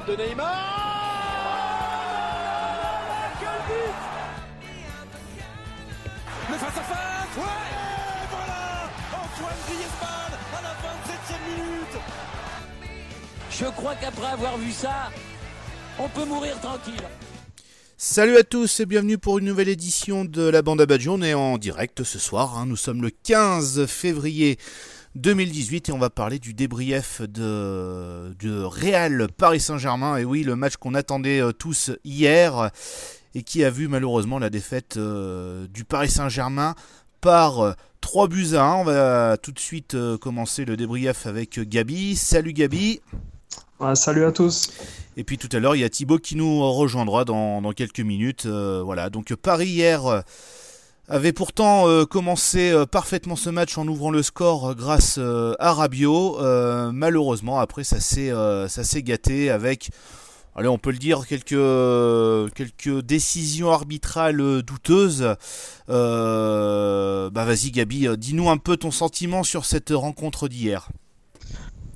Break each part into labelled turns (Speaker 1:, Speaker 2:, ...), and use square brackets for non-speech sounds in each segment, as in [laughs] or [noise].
Speaker 1: frappe de Neymar Quel but Le face-à-face Ouais Et voilà Antoine Griezmann à la 27e minute
Speaker 2: Je crois qu'après avoir vu ça, on peut mourir tranquille.
Speaker 3: Salut à tous et bienvenue pour une nouvelle édition de la bande à Badge. On est en direct ce soir, hein. nous sommes le 15 février 2018 et on va parler du débrief de, de Real Paris Saint-Germain. Et oui, le match qu'on attendait euh, tous hier et qui a vu malheureusement la défaite euh, du Paris Saint-Germain par euh, 3 buts à 1. On va tout de suite euh, commencer le débrief avec Gabi. Salut Gabi.
Speaker 4: Ouais, salut à tous.
Speaker 3: Et puis tout à l'heure, il y a Thibaut qui nous rejoindra dans, dans quelques minutes. Euh, voilà, donc Paris hier euh, avait pourtant euh, commencé euh, parfaitement ce match en ouvrant le score euh, grâce à Rabiot. Malheureusement, après, ça s'est gâté avec, allez, on peut le dire, quelques quelques décisions arbitrales douteuses. Bah vas-y, Gabi, dis-nous un peu ton sentiment sur cette rencontre d'hier.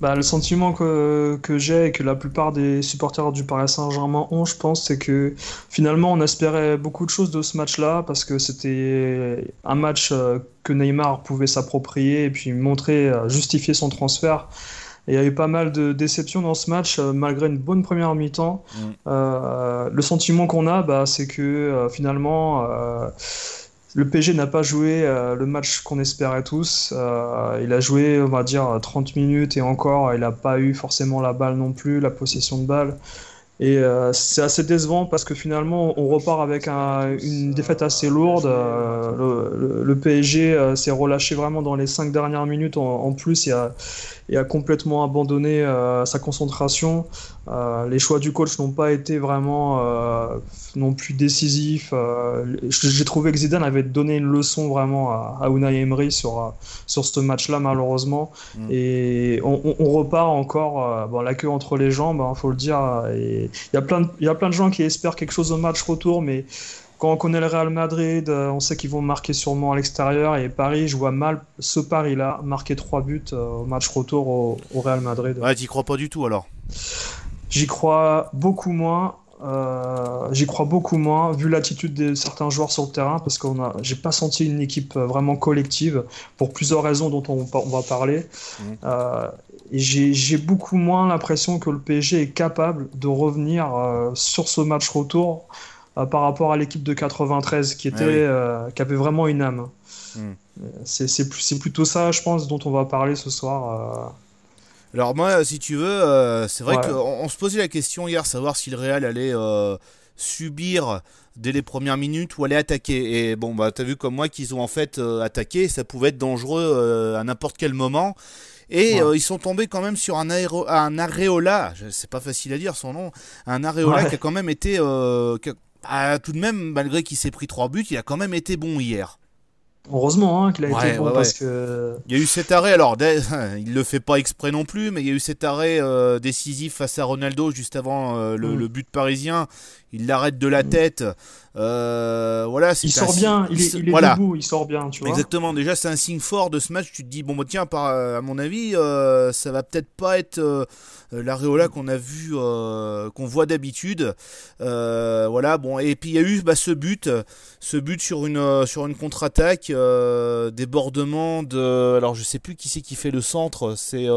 Speaker 4: Bah, le sentiment que, que j'ai et que la plupart des supporters du Paris Saint-Germain ont, je pense, c'est que finalement on espérait beaucoup de choses de ce match-là parce que c'était un match euh, que Neymar pouvait s'approprier et puis montrer, euh, justifier son transfert. Et il y a eu pas mal de déceptions dans ce match euh, malgré une bonne première mi-temps.
Speaker 3: Mm.
Speaker 4: Euh, le sentiment qu'on a, bah, c'est que euh, finalement. Le PSG n'a pas joué euh, le match qu'on espérait tous. Euh, il a joué, on va dire, 30 minutes et encore, il n'a pas eu forcément la balle non plus, la possession de balle. Et euh, c'est assez décevant parce que finalement, on repart avec un- une défaite assez lourde. Le, PSG s'est relâché vraiment dans les cinq dernières minutes en, en plus et a, et a complètement abandonné euh, sa concentration. Euh, les choix du coach n'ont pas été vraiment euh, non plus décisifs. Euh, J'ai trouvé que Zidane avait donné une leçon vraiment à, à Unai Emery sur, sur ce match-là, malheureusement.
Speaker 3: Mm.
Speaker 4: Et on, on- on repart encore bon, la queue entre les jambes, il faut le dire. Il y, a plein de- il y a plein de gens qui espèrent quelque chose au match retour, mais quand on connaît le Real Madrid, euh, on sait qu'ils vont marquer sûrement à l'extérieur. Et Paris, je vois mal ce Paris-là marquer trois buts euh, au match retour au, au Real Madrid.
Speaker 3: Ouais, t'y crois pas du tout alors.
Speaker 4: J'y crois beaucoup moins. euh, J'y crois beaucoup moins vu l'attitude de certains joueurs sur le terrain parce qu'on a, j'ai pas senti une équipe vraiment collective pour plusieurs raisons dont on, on va parler. Euh, et j'ai beaucoup moins l'impression que le PSG est capable de revenir euh, sur ce match retour par rapport à l'équipe de 93 qui était,
Speaker 3: Ah oui.
Speaker 4: euh, qui avait vraiment une âme.
Speaker 3: Mhm.
Speaker 4: Euh, C'est plutôt ça, je pense, dont on va parler ce soir. euh.
Speaker 3: Alors moi, si tu veux, euh, c'est vrai
Speaker 4: Ouais.
Speaker 3: qu'on on se posait la question hier, savoir si le Real allait euh, subir dès les premières minutes ou aller attaquer. Et bon, bah t'as vu comme moi qu'ils ont en fait euh, attaqué, ça pouvait être dangereux euh, à n'importe quel moment. Et
Speaker 4: Ouais.
Speaker 3: euh, ils sont tombés quand même sur un, aéro, un Areola, c'est pas facile à dire son nom, un Areola
Speaker 4: Ouais.
Speaker 3: qui a quand même été, euh, qui a- ah, tout de même, malgré qu'il s'est pris trois buts, il a quand même été bon hier.
Speaker 4: Heureusement hein, qu'il a
Speaker 3: Ouais,
Speaker 4: été bon
Speaker 3: ouais,
Speaker 4: parce
Speaker 3: ouais.
Speaker 4: que
Speaker 3: Il y a eu cet arrêt, alors [laughs] il le fait pas exprès non plus, mais il y a eu cet arrêt euh, décisif face à Ronaldo juste avant euh, le,
Speaker 4: Mm.
Speaker 3: le but parisien. Il l'arrête de la tête. Euh, voilà,
Speaker 4: il sort
Speaker 3: signe-
Speaker 4: bien, il est,
Speaker 3: s-
Speaker 4: il est
Speaker 3: voilà.
Speaker 4: debout, il sort bien, tu vois.
Speaker 3: Exactement, déjà c'est un signe fort de ce match. Tu te dis, bon, bah, tiens, par, à mon avis, euh, ça va peut-être pas être euh, l'aréola qu'on a vu, euh, qu'on voit d'habitude. Euh, voilà, bon, et puis il y a eu bah, ce but, ce but sur une, euh, sur une contre-attaque, euh, débordement de. Alors je sais plus qui c'est qui fait le centre, c'est.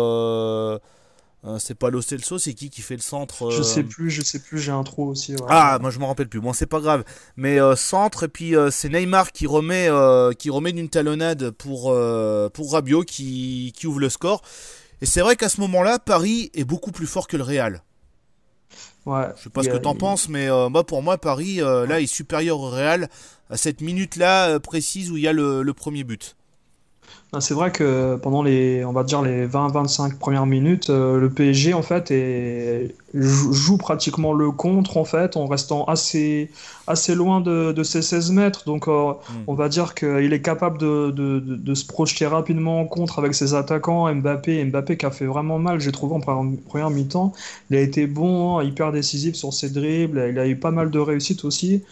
Speaker 3: Euh, euh, c'est pas Lo Celso, c'est qui qui fait le centre
Speaker 4: Je
Speaker 3: euh,
Speaker 4: sais plus, je sais plus, j'ai un trou aussi. ouais.
Speaker 3: ah, moi je m'en rappelle plus. Bon, c'est pas grave. Mais euh, centre et puis euh, c'est Neymar qui remet euh, qui remet d'une talonnade pour euh, pour Rabiot qui qui ouvre le score. Et c'est vrai qu'à ce moment-là, Paris est beaucoup plus fort que le Real.
Speaker 4: Ouais.
Speaker 3: Je sais pas ce que t'en
Speaker 4: il-
Speaker 3: penses, mais euh, moi pour moi Paris euh, là est supérieur au Real à cette minute-là euh, précise où il y a le, le premier but.
Speaker 4: C'est vrai que pendant les, on va dire les 20-25 premières minutes, euh, le PSG en fait est- joue pratiquement le contre en fait en restant assez, assez loin de, de ses 16 mètres. Donc euh, on va dire qu'il est capable de, de- de- de se projeter rapidement en contre avec ses attaquants, Mbappé, Mbappé qui a fait vraiment mal, j'ai trouvé en première, première mi-temps. Il a été bon, hein, hyper décisif sur ses dribbles, il a eu pas mal de réussite aussi.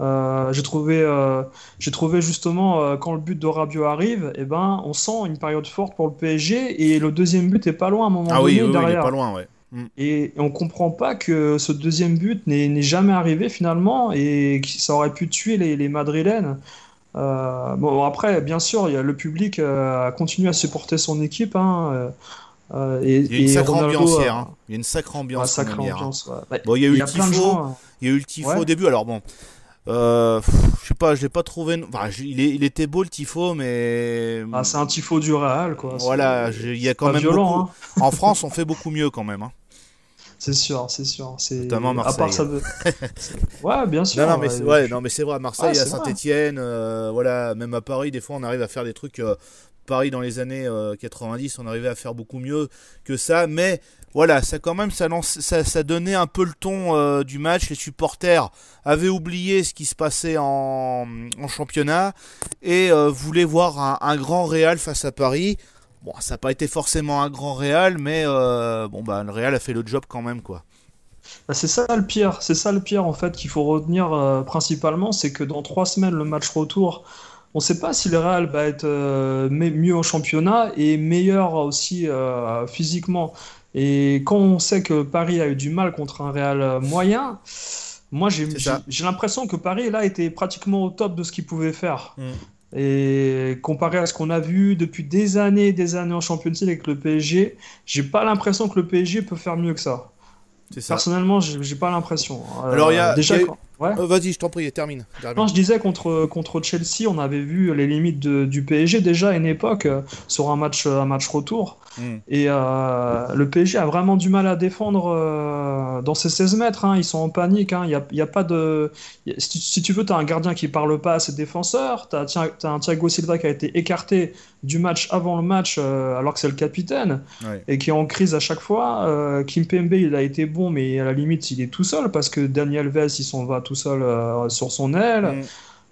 Speaker 4: Euh, j'ai trouvé, euh, j'ai trouvé justement euh, quand le but de Rabiot arrive, eh ben, on sent une période forte pour le PSG et le deuxième but est pas loin à un moment
Speaker 3: Ah
Speaker 4: donné
Speaker 3: oui, oui, il est
Speaker 4: derrière.
Speaker 3: pas loin, ouais. Mm.
Speaker 4: Et, et on comprend pas que ce deuxième but n'est jamais arrivé finalement et que ça aurait pu tuer les, les Madrilènes. Bon, après, bien sûr, y a le public a continué à supporter son équipe. Hein, euh, et,
Speaker 3: Il y a une
Speaker 4: et
Speaker 3: sacrée
Speaker 4: Ronaldo,
Speaker 3: ambiance hier. hein. Il y a une sacrée
Speaker 4: ouais,
Speaker 3: ambiance.
Speaker 4: sacrée
Speaker 3: hein.
Speaker 4: ambiance, ouais. Bah,
Speaker 3: Bon, il y a eu le tifo. Il y a eu le tifo
Speaker 4: Ouais.
Speaker 3: au début. Alors bon, euh, je sais pas, je l'ai pas trouvé. Enfin, il, est- il était beau le tifo, mais
Speaker 4: ah, c'est un tifo du Real, quoi.
Speaker 3: voilà, il y a quand même
Speaker 4: violent,
Speaker 3: beaucoup. En France, on fait beaucoup mieux quand même. hein.
Speaker 4: C'est sûr, c'est sûr.
Speaker 3: Notamment
Speaker 4: à part ça.
Speaker 3: Marseille. [laughs]
Speaker 4: ouais, bien sûr.
Speaker 3: Non, non, mais c'est
Speaker 4: ouais,
Speaker 3: vrai. à Marseille,
Speaker 4: Ouais,
Speaker 3: à. Saint-Etienne, voilà, même à Paris, des fois, on arrive à faire des trucs. euh, Paris dans les années euh, 90, on arrivait à faire beaucoup mieux que ça, mais voilà, ça quand même, ça, lance, donnait un peu le ton euh, du match. Les supporters avaient oublié ce qui se passait en, championnat et euh, voulaient voir un, grand Real face à Paris. Bon, ça n'a pas été forcément un grand Real, mais euh, bon, bah, le Real a fait le job quand même, quoi.
Speaker 4: Bah, c'est ça le pire, c'est ça le pire en fait qu'il faut retenir euh, principalement, c'est que dans trois semaines le match retour, on ne sait pas si le Real va être euh, mieux au championnat et meilleur aussi euh, physiquement. Et quand on sait que Paris a eu du mal contre un Real euh, moyen, moi j'ai l'impression que Paris là était pratiquement au top de ce qu'il pouvait faire.
Speaker 3: Mm.
Speaker 4: Et comparé à ce qu'on a vu depuis des années, des années en Champions League avec le PSG, j'ai pas l'impression que le PSG peut faire mieux que ça. Personnellement, j'ai pas l'impression.
Speaker 3: Alors, il y a-
Speaker 4: déjà,
Speaker 3: y a-
Speaker 4: ouais.
Speaker 3: Euh, Vas-y, je t'en prie, termine. termine.
Speaker 4: Non, je disais contre, contre Chelsea, on avait vu les limites de- du PSG déjà à une époque euh, sur un match, un match retour.
Speaker 3: Mm.
Speaker 4: Et euh, le PSG a vraiment du mal à défendre euh, dans ses 16 mètres. hein. Ils sont en panique. hein. Il y a, il y a pas de. si, tu- si tu veux, tu as un gardien qui parle pas à ses défenseurs. Tu as, un Thiago Silva qui a été écarté du match avant le match euh, alors que c'est le capitaine
Speaker 3: Ouais.
Speaker 4: et qui est en crise à chaque fois. Euh, Kimpembe, il a été bon, mais à la limite, il est tout seul parce que Daniel Alves, il s'en va tout seul euh, sur son aile.
Speaker 3: Mm.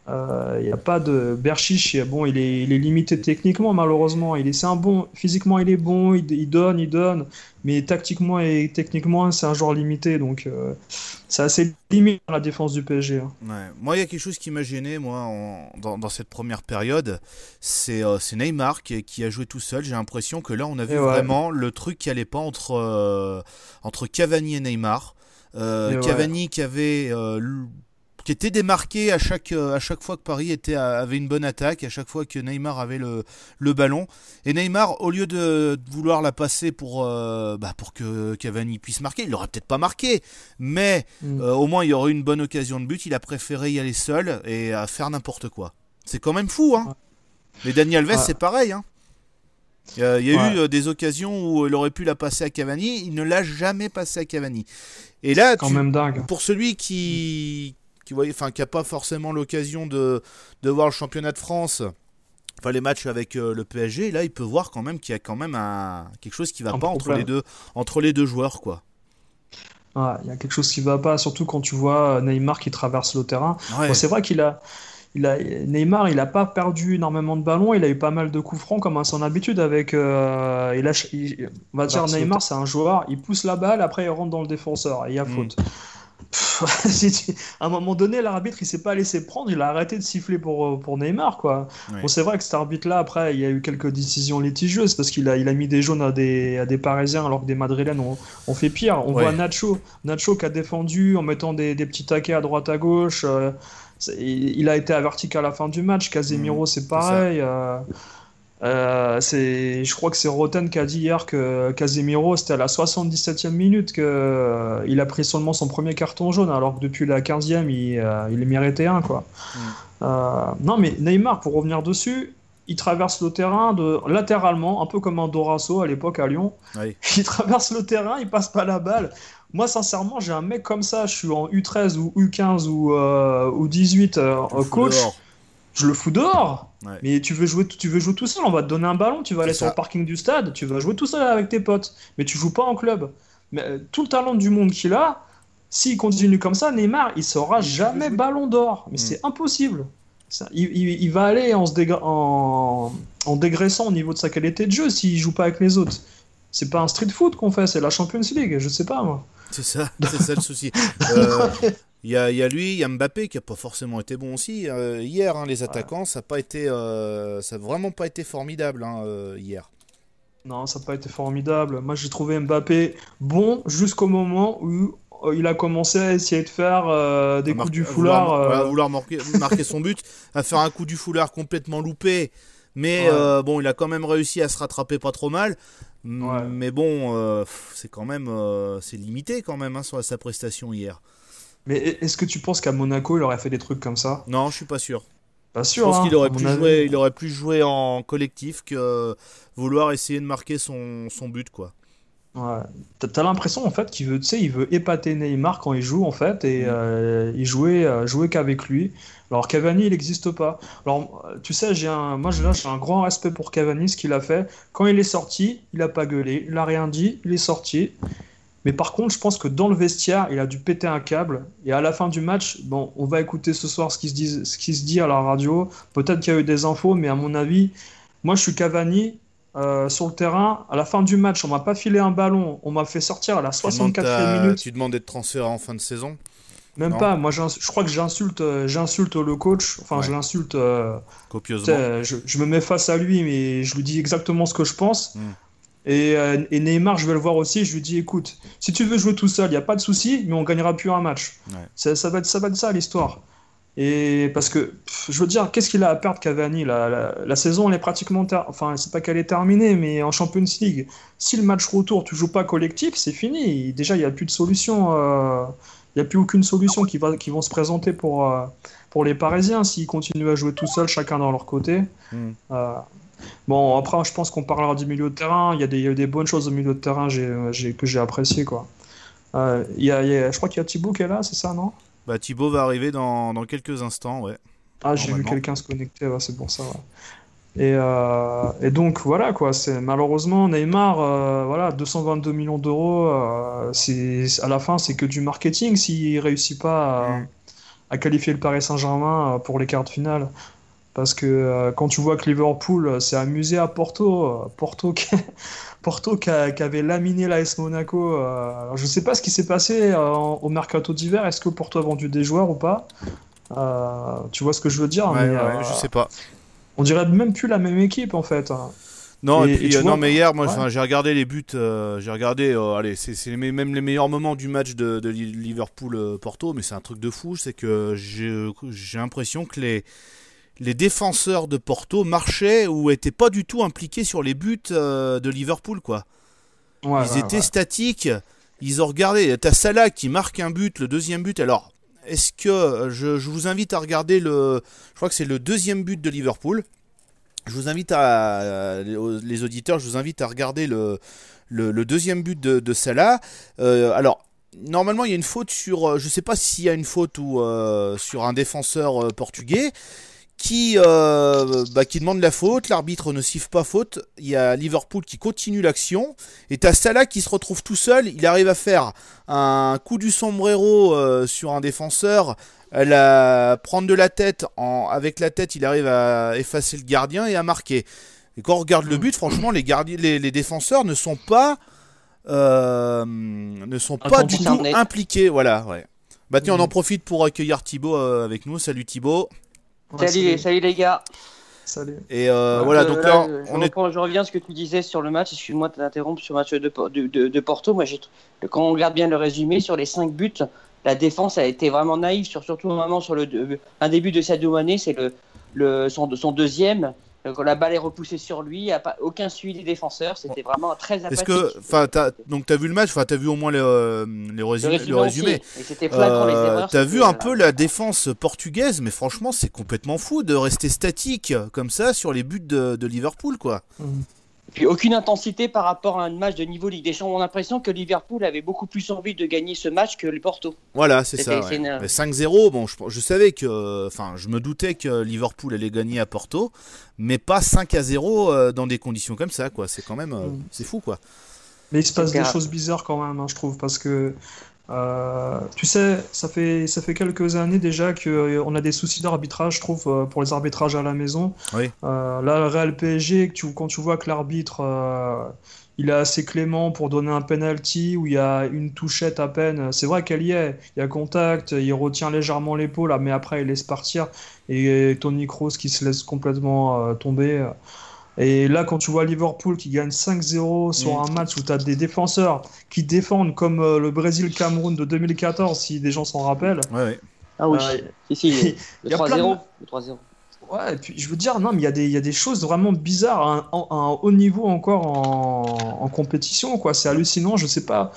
Speaker 4: Euh, Il n'y a pas de Berchiche, bon, il est, il est limité techniquement, malheureusement. Il est, c'est un bon, physiquement, il est bon, il, il donne, il donne, mais tactiquement et techniquement, c'est un joueur limité, donc euh, c'est assez limité dans la défense du PSG. hein.
Speaker 3: Ouais. Moi, il y a quelque chose qui m'a gêné, moi, en- dans, dans cette première période. C'est euh, Neymar qui, qui a joué tout seul. J'ai l'impression que là, on a vu
Speaker 4: ouais.
Speaker 3: vraiment le truc qui allait pas entre, euh, entre Cavani et Neymar. Euh,
Speaker 4: ouais.
Speaker 3: Cavani qui avait. euh, qui était démarqué à chaque, euh, à chaque fois que Paris était, avait une bonne attaque, à chaque fois que Neymar avait le, le ballon. Et Neymar, au lieu de, de vouloir la passer pour, euh, bah, pour que Cavani puisse marquer, il l'aurait peut-être pas marqué, mais
Speaker 4: Mm.
Speaker 3: euh, au moins il y aurait eu une bonne occasion de but. Il a préféré y aller seul et à faire n'importe quoi. C'est quand même fou, hein. Mais Daniel Alves,
Speaker 4: Ouais.
Speaker 3: c'est pareil, hein. Il y a, il y a
Speaker 4: Ouais.
Speaker 3: eu euh, des occasions où il aurait pu la passer à Cavani, il ne l'a jamais passé à Cavani. Et là,
Speaker 4: Quand
Speaker 3: tu-
Speaker 4: même dingue.
Speaker 3: pour celui qui qui voyait enfin qui a pas forcément l'occasion de, de voir le championnat de France enfin les matchs avec euh, le PSG là il peut voir quand même qu'il y a quand même un quelque chose qui va
Speaker 4: Un
Speaker 3: pas entre les deux entre les deux joueurs quoi
Speaker 4: Ouais, Il y a quelque chose qui va pas, surtout quand tu vois Neymar qui traverse le terrain.
Speaker 3: ouais
Speaker 4: Bon, c'est vrai qu'il a, il a, Neymar, il a pas perdu énormément de ballons, il a eu pas mal de coups francs comme à son habitude avec, euh, il lâche- il- on va dire Neymar, c'est un joueur, il pousse la balle, après il rentre dans le défenseur et il y a
Speaker 3: Mm.
Speaker 4: faute. [laughs] À un moment donné, l'arbitre il s'est pas laissé prendre, il a arrêté de siffler pour, euh, pour Neymar quoi.
Speaker 3: Ouais.
Speaker 4: Bon, c'est vrai que cet arbitre-là, après, il y a eu quelques décisions litigieuses parce qu'il a, il a mis des jaunes à des, à des Parisiens alors que des Madrilènes ont, ont fait pire. On
Speaker 3: Ouais.
Speaker 4: voit Nacho, Nacho qui a défendu en mettant des, des petits taquets à droite à gauche. euh, il, a été averti qu'à la fin du match. Casemiro,
Speaker 3: Mhm,
Speaker 4: c'est pareil. euh, euh, c'est, je crois que c'est Roten qui a dit hier que Casemiro, c'était à la 77e minute qu'il il a pris seulement son premier carton jaune, alors que depuis la 15e, il, euh, il méritait un. Quoi. Euh, non, mais Neymar, pour revenir dessus, il traverse le terrain de, latéralement, un peu comme un Dorasso à l'époque à Lyon.
Speaker 3: Oui. [laughs]
Speaker 4: Il traverse le terrain, il passe pas la balle. Moi, sincèrement, j'ai un mec comme ça, je suis en U13 ou U15 ou, euh, ou 18 euh, coach. je le fous dehors.
Speaker 3: Ouais.
Speaker 4: Mais tu veux, jouer, tu veux jouer tout seul, on va te donner un ballon, tu vas aller sur le parking du stade, tu vas jouer tout seul avec tes potes. Mais tu joues pas en club. Mais euh, tout le talent du monde qu'il a, s'il continue comme ça, Neymar, il sera jamais ballon d'or. Mais
Speaker 3: Mm.
Speaker 4: c'est impossible. Ça, il, il- il va aller en, se dégra- en, en dégraissant au niveau de sa qualité de jeu s'il joue pas avec les autres. C'est pas un street foot qu'on fait, c'est la Champions League, je sais pas moi.
Speaker 3: C'est ça, c'est ça le souci. Euh, Il y, a, il y a lui, il y a Mbappé qui a pas forcément été bon aussi. Euh, hier, hein, les attaquants, ça a pas été, euh, ça a vraiment pas été formidable hein, euh, hier.
Speaker 4: Non, ça n'a pas été formidable. Moi, j'ai trouvé Mbappé bon jusqu'au moment où il a commencé à essayer de faire des
Speaker 3: À
Speaker 4: coups du foulard.
Speaker 3: vouloir, à vouloir marquer, marquer son but, à faire un coup du foulard complètement loupé. Mais
Speaker 4: Ouais.
Speaker 3: bon, il a quand même réussi à se rattraper pas trop mal.
Speaker 4: Ouais.
Speaker 3: Mais bon, euh, c'est quand même, euh, c'est limité quand même hein, sur sa prestation hier.
Speaker 4: Mais est-ce que tu penses qu'à Monaco, il aurait fait des trucs comme ça?
Speaker 3: Non, je suis pas sûr.
Speaker 4: Pas
Speaker 3: Je
Speaker 4: sûr.
Speaker 3: pense
Speaker 4: hein,
Speaker 3: qu'il aurait plus joué, il aurait plus joué en collectif que vouloir essayer de marquer son, son but quoi.
Speaker 4: Ouais. T'as l'impression en fait qu'il veut, tu sais, il veut épater Neymar quand il joue en fait, et
Speaker 3: Mm.
Speaker 4: euh, il jouait, euh, jouait qu'avec lui. Alors Cavani, il n'existe pas. Alors tu sais, j'ai un, moi là, j'ai un grand respect pour Cavani, ce qu'il a fait. Quand il est sorti, il a pas gueulé, il a rien dit, il est sorti. Mais par contre, je pense que dans le vestiaire, il a dû péter un câble. Et à la fin du match, bon, on va écouter ce soir ce qui se dit, ce qui se dit à la radio. Peut-être qu'il y a eu des infos, mais à mon avis, moi je suis Cavani. euh, sur le terrain, à la fin du match, on m'a pas filé un ballon, on m'a fait sortir à la
Speaker 3: Tu demandes
Speaker 4: 64e
Speaker 3: ta-
Speaker 4: minute.
Speaker 3: Tu demandes d'être transféré en fin de saison.
Speaker 4: Même
Speaker 3: non.
Speaker 4: pas, moi je crois que j'insulte euh, j'insulte le coach, enfin je l'insulte, euh,
Speaker 3: Copieusement.
Speaker 4: sais, je, je me mets face à lui, mais je lui dis exactement ce que je pense.
Speaker 3: Mm.
Speaker 4: Et, euh, et Neymar, je vais le voir aussi, je lui dis écoute, si tu veux jouer tout seul, il n'y a pas de souci, mais on gagnera plus un match.
Speaker 3: Ouais.
Speaker 4: Ça, ça va être ça, va être ça l'histoire. Et parce que, pff, je veux dire, qu'est-ce qu'il a à perdre Cavani? La, la, la saison, elle est pratiquement. Enfin, c'est pas qu'elle est terminée, mais en Champions League, si le match retour, tu joues pas collectif, c'est fini. Déjà, il n'y a plus de solution. euh, n'y a plus aucune solution qui, va, qui vont se présenter pour, euh, pour les Parisiens s'ils continuent à jouer tout seuls, chacun dans leur côté.
Speaker 3: Mm.
Speaker 4: Euh, bon, après, je pense qu'on parlera du milieu de terrain. Il y, a des, il y a eu des bonnes choses au milieu de terrain j'ai, que j'ai apprécié. Quoi. Euh, il y a, il y a- je crois qu'il y a Thibaut qui est là, c'est ça, non?
Speaker 3: Bah Thibaut va arriver dans, dans quelques instants, ouais.
Speaker 4: Ah, j'ai vu quelqu'un se connecter, ouais, c'est pour ça. ouais. Et, euh, et donc voilà quoi, c'est malheureusement Neymar, euh, voilà, 222 millions d'euros, euh, c'est à la fin c'est que du marketing s'il réussit pas à,
Speaker 3: Mm.
Speaker 4: à qualifier le Paris Saint-Germain pour les quarts de finale. Parce que quand tu vois que Liverpool s'est amusé à Porto, Porto qui, [laughs] Porto qui, a- qui avait laminé l'AS Monaco, alors je sais pas ce qui s'est passé en- au mercato d'hiver, est-ce que Porto a vendu des joueurs ou pas? Tu vois ce que je veux dire?
Speaker 3: Ouais,
Speaker 4: mais,
Speaker 3: ouais, je sais pas.
Speaker 4: On dirait même plus la même équipe en fait. hein.
Speaker 3: Non, et,
Speaker 4: Et-
Speaker 3: puis,
Speaker 4: et tu
Speaker 3: euh,
Speaker 4: vois-
Speaker 3: non, mais hier, moi,
Speaker 4: Ouais.
Speaker 3: j'ai regardé les buts, euh, j'ai regardé, euh, allez, c'est c'est les me- même les meilleurs moments du match de, de Li- Liverpool-Porto, mais c'est un truc de fou, c'est que j'ai j'ai l'impression que les, les défenseurs de Porto marchaient ou étaient pas du tout impliqués sur les buts euh, de Liverpool, quoi.
Speaker 4: Ouais,
Speaker 3: ils
Speaker 4: ouais,
Speaker 3: étaient
Speaker 4: ouais.
Speaker 3: statiques, ils ont regardé. T'as Salah qui marque un but, le deuxième but. Alors, est-ce que euh, je, vous invite à regarder le. Je crois que c'est le deuxième but de Liverpool. Je vous invite à. euh, Les auditeurs, je vous invite à regarder le, deuxième but de, de Salah. Euh, alors. Normalement, il y a une faute sur. Je sais pas s'il y a une faute ou sur un défenseur portugais qui, euh, bah, qui demande la faute. L'arbitre ne siffle pas faute. Il y a Liverpool qui continue l'action. Et t'as Salah qui se retrouve tout seul. Il arrive à faire un coup du sombrero euh, sur un défenseur. Elle a prendre de la tête. En, avec la tête, il arrive à effacer le gardien et à marquer. Et quand on regarde le but, franchement, les, gardiens, les, les défenseurs ne sont pas, euh, ne sont pas du tout impliqués. Voilà, ouais. Bah tiens, on en profite pour accueillir Thibaut avec nous. Salut Thibaut.
Speaker 4: Ouais,
Speaker 5: Salut, salut les gars.
Speaker 4: salut.
Speaker 3: Et euh,
Speaker 5: Euh,
Speaker 3: voilà, donc là,
Speaker 5: je,
Speaker 3: on est
Speaker 5: reprends- je reviens à ce que tu disais sur le match. Excuse-moi de t'interrompre sur le match de, Por- de, de- de Porto. Moi, quand on regarde bien le résumé sur les 5 buts, la défense a été vraiment naïve, sur, surtout au moment sur le un début de Sadio Mané, c'est le, le, son, son deuxième. Quand la balle est repoussée sur lui, il n'y a pas, aucun suivi des défenseurs. C'était vraiment très
Speaker 3: Est-ce
Speaker 5: apathique.
Speaker 3: que, enfin, t'as- donc t'as vu le match, enfin, t'as vu au moins le, euh, les
Speaker 5: le résumé,
Speaker 3: le résumé.
Speaker 5: aussi. Et les
Speaker 3: Euh,
Speaker 5: erreurs.
Speaker 3: T'as vu un peu la défense portugaise, mais franchement, c'est complètement fou de rester statique comme ça sur les buts de, de Liverpool, quoi.
Speaker 4: Mhm.
Speaker 5: Puis aucune intensité par rapport à un match de niveau Ligue des Champions. On a l'impression que Liverpool avait beaucoup plus envie de gagner ce match que le Porto.
Speaker 3: Voilà, c'est ça. ouais.
Speaker 5: une-
Speaker 3: Mais 5-0, bon, je, je savais que, enfin, je me doutais que Liverpool allait gagner à Porto, mais pas 5 à 0 euh, dans des conditions comme ça, quoi. C'est quand même, euh,
Speaker 4: Mm.
Speaker 3: c'est fou, quoi.
Speaker 4: Mais il se passe
Speaker 5: C'est
Speaker 4: des choses bizarres quand même, hein, je trouve, parce que euh, tu sais, ça fait ça fait quelques années déjà que euh, on a des soucis d'arbitrage, je trouve, euh, pour les arbitrages à la maison.
Speaker 3: Oui.
Speaker 4: Euh, là, le Real PSG, tu, quand tu vois que l'arbitre il est assez clément pour donner un penalty où il y a une touchette à peine, c'est vrai qu'elle y est, il y a contact, il retient légèrement l'épaule, ah, mais après il laisse partir et Tony Kroos qui se laisse complètement tomber. Et là, quand tu vois Liverpool qui gagne 5-0 sur un match où tu as des défenseurs qui défendent comme euh, le Brésil-Cameroun de 2014, si des gens s'en rappellent.
Speaker 3: Ouais, ouais.
Speaker 5: Ah oui,
Speaker 4: Euh,
Speaker 5: si, si, [laughs] le
Speaker 4: il y a plein de-
Speaker 5: 3-0. Le 3-0.
Speaker 4: Ouais, et puis je veux dire, non, mais il y, a des- il y a des choses vraiment bizarres à un, à un haut niveau encore en, en compétition, quoi. C'est hallucinant, je sais pas.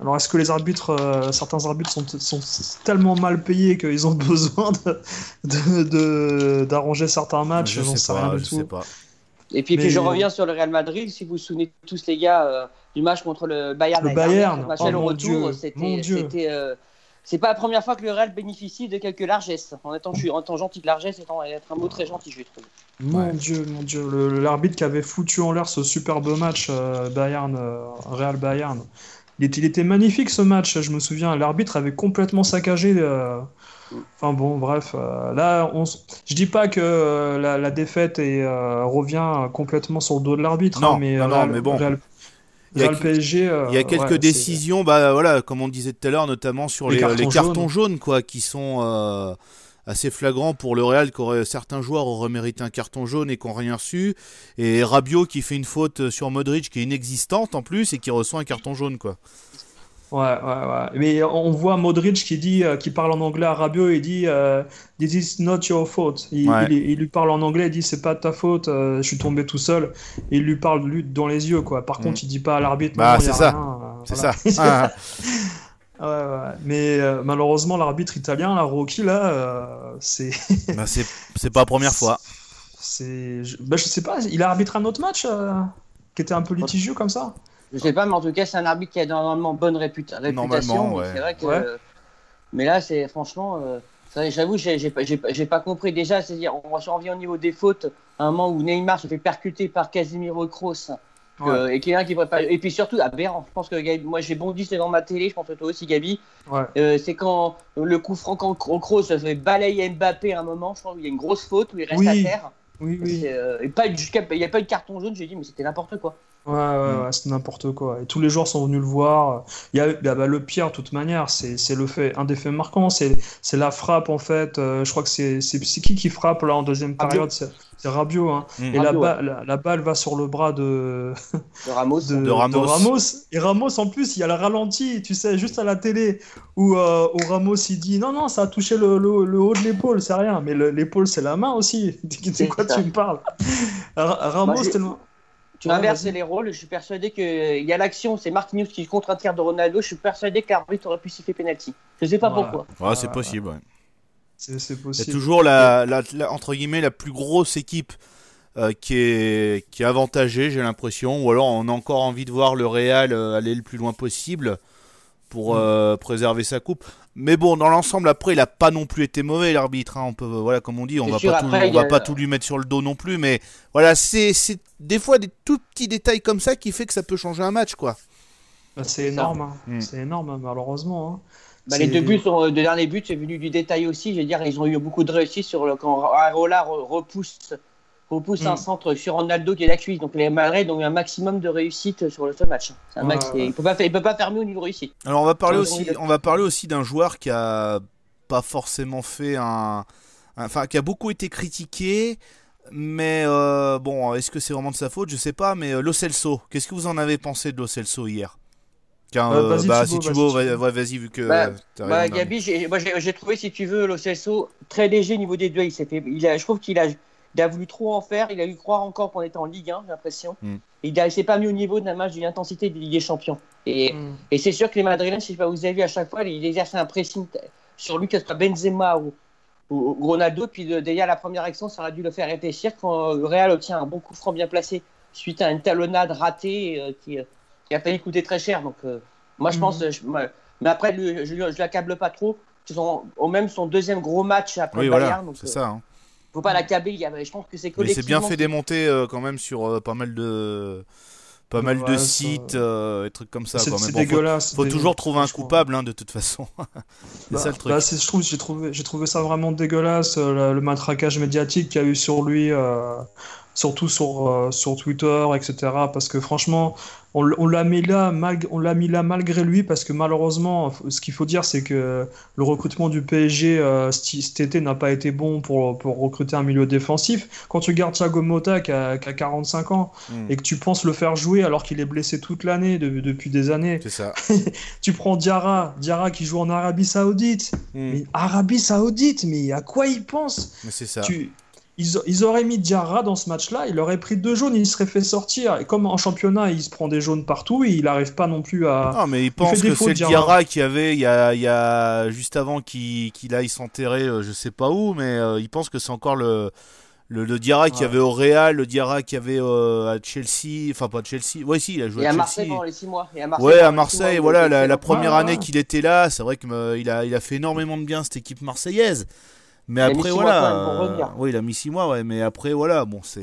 Speaker 4: Alors, est-ce que les arbitres, euh, certains arbitres sont, sont tellement mal payés qu'ils ont [laughs] besoin de- de- de- d'arranger certains matchs?
Speaker 3: Je
Speaker 4: J'en
Speaker 3: sais
Speaker 4: sais
Speaker 3: pas,
Speaker 4: rien du
Speaker 3: je
Speaker 4: tout.
Speaker 3: sais pas.
Speaker 5: Et puis, je reviens sur le Real Madrid. Si vous vous souvenez tous les gars euh, du match contre le Bayern,
Speaker 4: Le Bayern,
Speaker 5: match
Speaker 4: oh mon
Speaker 5: retour, c'était, euh, c'est pas la première fois que le Real bénéficie de quelques largesses. En étant, je suis- en étant gentil de largesse, étant être un mot très gentil, je vais trouver.
Speaker 4: Mon
Speaker 3: Ouais.
Speaker 4: Dieu, mon Dieu, l'arbitre qui avait foutu en l'air ce superbe match euh, Bayern, euh, Real Bayern. Il était, il était magnifique ce match, je me souviens. L'arbitre avait complètement saccagé. Enfin bon, bref. euh, là, on, s- je dis pas que euh, la, la défaite est, euh, revient complètement sur le dos de l'arbitre,
Speaker 3: Non,
Speaker 4: hein, mais,
Speaker 3: non, non,
Speaker 4: Real,
Speaker 3: mais bon. Il y a
Speaker 4: Real
Speaker 3: que-
Speaker 4: PSG. euh,
Speaker 3: Il y a quelques
Speaker 4: ouais,
Speaker 3: décisions, bah voilà, comme on disait tout à l'heure, notamment sur
Speaker 4: Les
Speaker 3: les,
Speaker 4: cartons
Speaker 3: les cartons
Speaker 4: jaunes.
Speaker 3: jaunes, quoi, qui sont euh, assez flagrants pour le Real, qu'aurait certains joueurs auraient mérité un carton jaune et qui n'ont rien reçu, et Rabiot qui fait une faute sur Modric qui est inexistante en plus et qui reçoit un carton jaune, quoi.
Speaker 4: Ouais, ouais, ouais. Mais on voit Modric qui dit, euh, qui parle en anglais à Rabiot et dit euh, This is not your fault. Il,
Speaker 3: Ouais.
Speaker 4: il- il lui parle en anglais, il dit c'est pas de ta faute, euh, je suis tombé tout seul. Et il lui parle lui dans les yeux, quoi. Par
Speaker 3: Mm.
Speaker 4: contre, il dit pas à l'arbitre.
Speaker 3: Bah, c'est ça.
Speaker 4: euh,
Speaker 3: C'est
Speaker 4: voilà.
Speaker 3: ça. Ah, [laughs]
Speaker 4: Ouais, ouais. Mais euh, malheureusement, l'arbitre italien, la Rocky, là, euh, c'est. [laughs]
Speaker 3: bah, c'est c'est pas la première fois.
Speaker 4: c'est je, bah, je sais pas, il a arbitré un autre match euh, qui était un peu litigieux comme ça?
Speaker 5: Je sais pas, mais en tout cas, c'est un arbitre qui a normalement bonne réputa- réputation.
Speaker 3: Ouais.
Speaker 5: C'est vrai que.
Speaker 4: Ouais.
Speaker 5: Mais là, c'est franchement. euh, J'avoue, j'ai pas, pas- pas compris déjà. C'est-à-dire, on revient au niveau des fautes. À un moment où Neymar se fait percuter par Casemiro et Kroos.
Speaker 4: Ouais.
Speaker 5: euh, et, qu'il qui prépare- et puis surtout, aberrant. Je pense que Gabi- moi j'ai bondi devant ma télé, je pense que toi aussi, Gabi.
Speaker 4: Ouais.
Speaker 5: Euh, c'est quand le coup franc en Kroos se fait balayer Mbappé à un moment, je pense, où il y a une grosse faute, où il reste
Speaker 4: Oui.
Speaker 5: à terre.
Speaker 4: Oui, oui.
Speaker 5: C'est, euh, et pas, jusqu'à- il n'y a pas eu de carton jaune, j'ai dit, mais c'était n'importe quoi.
Speaker 4: Ouais, ouais,
Speaker 3: Mm.
Speaker 4: ouais, c'est n'importe quoi. Et tous les joueurs sont venus le voir. Il y a, bah, bah, le pire, de toute manière, c'est c'est le fait, un des faits marquants, c'est c'est la frappe en fait. Euh, je crois que c'est qui qui frappe là en deuxième
Speaker 5: Rabiot.
Speaker 4: période, c'est Rabiot. Hein.
Speaker 3: Mm.
Speaker 4: Et la, la, la balle va sur le bras de,
Speaker 5: De Ramos. [laughs]
Speaker 4: de,
Speaker 3: De Ramos.
Speaker 4: Et Ramos, en plus, il y a le ralenti, tu sais, juste à la télé, où, euh, où Ramos il dit non, non, ça a touché le, le- le haut de l'épaule, c'est rien. Mais le- l'épaule, c'est la main aussi. [laughs] De
Speaker 5: C'est
Speaker 4: quoi
Speaker 5: ça.
Speaker 4: tu me parles? Ra- Ramos, tellement.
Speaker 5: Tu inverser
Speaker 4: vas-y.
Speaker 5: les rôles. Je suis persuadé qu'il y a l'action, c'est Marquinhos qui contre un tir de Ronaldo. Je suis persuadé que l'arbitre aurait pu siffler penalty. Je sais pas pourquoi.
Speaker 3: Ouais, c'est possible. ouais.
Speaker 4: C'est c'est
Speaker 3: Il y a
Speaker 4: possible.
Speaker 3: toujours la, la- la- entre guillemets la plus grosse équipe euh, qui est qui est avantagée, j'ai l'impression, ou alors on a encore envie de voir le Real euh, aller le plus loin possible pour
Speaker 4: Mm.
Speaker 3: euh, préserver sa coupe. Mais bon, dans l'ensemble, après, il a pas non plus été mauvais l'arbitre. hein. On peut, voilà, comme on dit, on va
Speaker 5: sûr,
Speaker 3: pas tout, on va
Speaker 5: a-
Speaker 3: pas tout lui mettre sur le dos non plus. Mais voilà, c'est c'est des fois des tout petits détails comme ça qui fait que ça peut changer un match, quoi.
Speaker 4: Bah, c'est énorme, hein.
Speaker 3: Mm.
Speaker 4: c'est énorme, malheureusement. hein.
Speaker 5: Bah, les deux buts, sont, euh, deux derniers buts, c'est venu du détail aussi. Je veux dire, ils ont eu beaucoup de réussite sur le, quand Areola re- repousse, repousse un
Speaker 4: Mm.
Speaker 5: centre sur Ronaldo qui est la cuisse. Donc les Madrid ont eu un maximum de réussite sur le ce match. C'est un
Speaker 4: Ouais,
Speaker 5: max,
Speaker 4: ouais.
Speaker 5: il peut pas faire, il peut pas faire mieux au niveau réussite.
Speaker 3: Alors on va parler aussi, on va parler aussi d'un joueur qui a pas forcément fait un, enfin qui a beaucoup été critiqué, mais euh, bon, est-ce que c'est vraiment de sa faute? Je sais pas, mais euh, Lo Celso, qu'est-ce que vous en avez pensé de Lo Celso hier?
Speaker 4: Euh, vas-y,
Speaker 3: bah, si tu veux, vas-y vu que
Speaker 5: Bah,
Speaker 3: t'as
Speaker 5: Bah, Gabi, j'ai moi, j'ai- j'ai trouvé, si tu veux, Lo Celso très léger au niveau des duels. Il s'est fait, il a, je trouve qu'il a, il a voulu trop en faire. Il a eu croire encore qu'on était en Ligue 1, j'ai l'impression.
Speaker 3: Mm.
Speaker 5: Il il s'est pas mis au niveau d'un match d'une intensité de Ligue des Champions. Et,
Speaker 4: Mm.
Speaker 5: et c'est sûr que les Madrilènes, je sais pas, vous avez vu à chaque fois, il exerce un pressing sur lui, que ce soit Benzema ou, ou- ou Ronaldo. Puis de- derrière la première action, ça aurait dû le faire réfléchir quand euh, le Real obtient un bon coup franc bien placé suite à une talonnade ratée euh, qui, euh, qui a failli coûter très cher. Donc, euh, moi, je
Speaker 4: Mhm.
Speaker 5: pense. je- moi- mais après, lui, je ne l'accable pas trop. C'est son- au même son deuxième gros match après
Speaker 3: Oui, voilà,
Speaker 5: Bayern.
Speaker 3: c'est
Speaker 5: euh,
Speaker 3: ça. hein.
Speaker 5: Faut pas l'accabler. il y avait- Je pense que c'est
Speaker 3: Mais c'est bien fait démonter euh, quand même sur euh, pas mal de pas mal de
Speaker 4: Ouais, ça-
Speaker 3: sites euh, et trucs comme ça.
Speaker 4: C'est
Speaker 3: bon, faut-
Speaker 4: dégueulasse.
Speaker 3: faut,
Speaker 4: c'est
Speaker 3: toujours trouver un coupable hein, de toute façon. [laughs] c'est
Speaker 4: Bah,
Speaker 3: ça le truc.
Speaker 4: bah, je trouve, j'ai trouvé, j'ai trouvé ça vraiment dégueulasse, euh, le, le matraquage médiatique qu'il y a eu sur lui, euh, surtout sur, euh, sur Twitter, etc. Parce que franchement, on, l'a mis là, malg- on l'a mis là malgré lui, parce que malheureusement, ce qu'il faut dire, c'est que le recrutement du PSG euh, cet été n'a pas été bon pour, pour recruter un milieu défensif. Quand tu gardes Thiago Motta qui a, qui a 45 ans
Speaker 3: Mm.
Speaker 4: et que tu penses le faire jouer alors qu'il est blessé toute l'année, de- depuis des années,
Speaker 3: C'est ça. [laughs]
Speaker 4: tu prends Diarra, Diarra qui joue en Arabie Saoudite.
Speaker 3: Mm.
Speaker 4: Mais Arabie Saoudite, mais à quoi ils pensent
Speaker 3: Mais c'est ça.
Speaker 4: tu... ils, ils auraient mis Diarra dans ce match-là, il aurait pris deux jaunes, il serait fait sortir. Et comme en championnat, il se prend des jaunes partout, il n'arrive pas non plus à.
Speaker 3: Non, mais il pense que c'est le
Speaker 4: Diarra.
Speaker 3: Diarra qu'il y avait il y a, il y a juste avant qu'il qu'il aille s'enterrer, euh, je sais pas où, mais euh, il pense que c'est encore le, le, le Diarra qu'il y
Speaker 4: Ouais.
Speaker 3: avait au Real, le Diarra qu'il y avait euh, à Chelsea, enfin pas à Chelsea, ouais si, il a joué
Speaker 5: Et
Speaker 3: à
Speaker 5: à
Speaker 3: Chelsea.
Speaker 5: Marseille pendant les 6 mois. Et à Marseille
Speaker 3: Ouais, à Marseille,
Speaker 5: mois,
Speaker 3: voilà,
Speaker 5: il
Speaker 3: la, première
Speaker 4: Ouais,
Speaker 3: année
Speaker 4: ouais.
Speaker 3: qu'il était là, c'est vrai qu'il il a, il a fait énormément de bien cette équipe marseillaise. Mais après, voilà.
Speaker 5: quand même pour
Speaker 3: euh, oui, il a mis 6 mois, ouais, mais après, voilà, bon, c'est.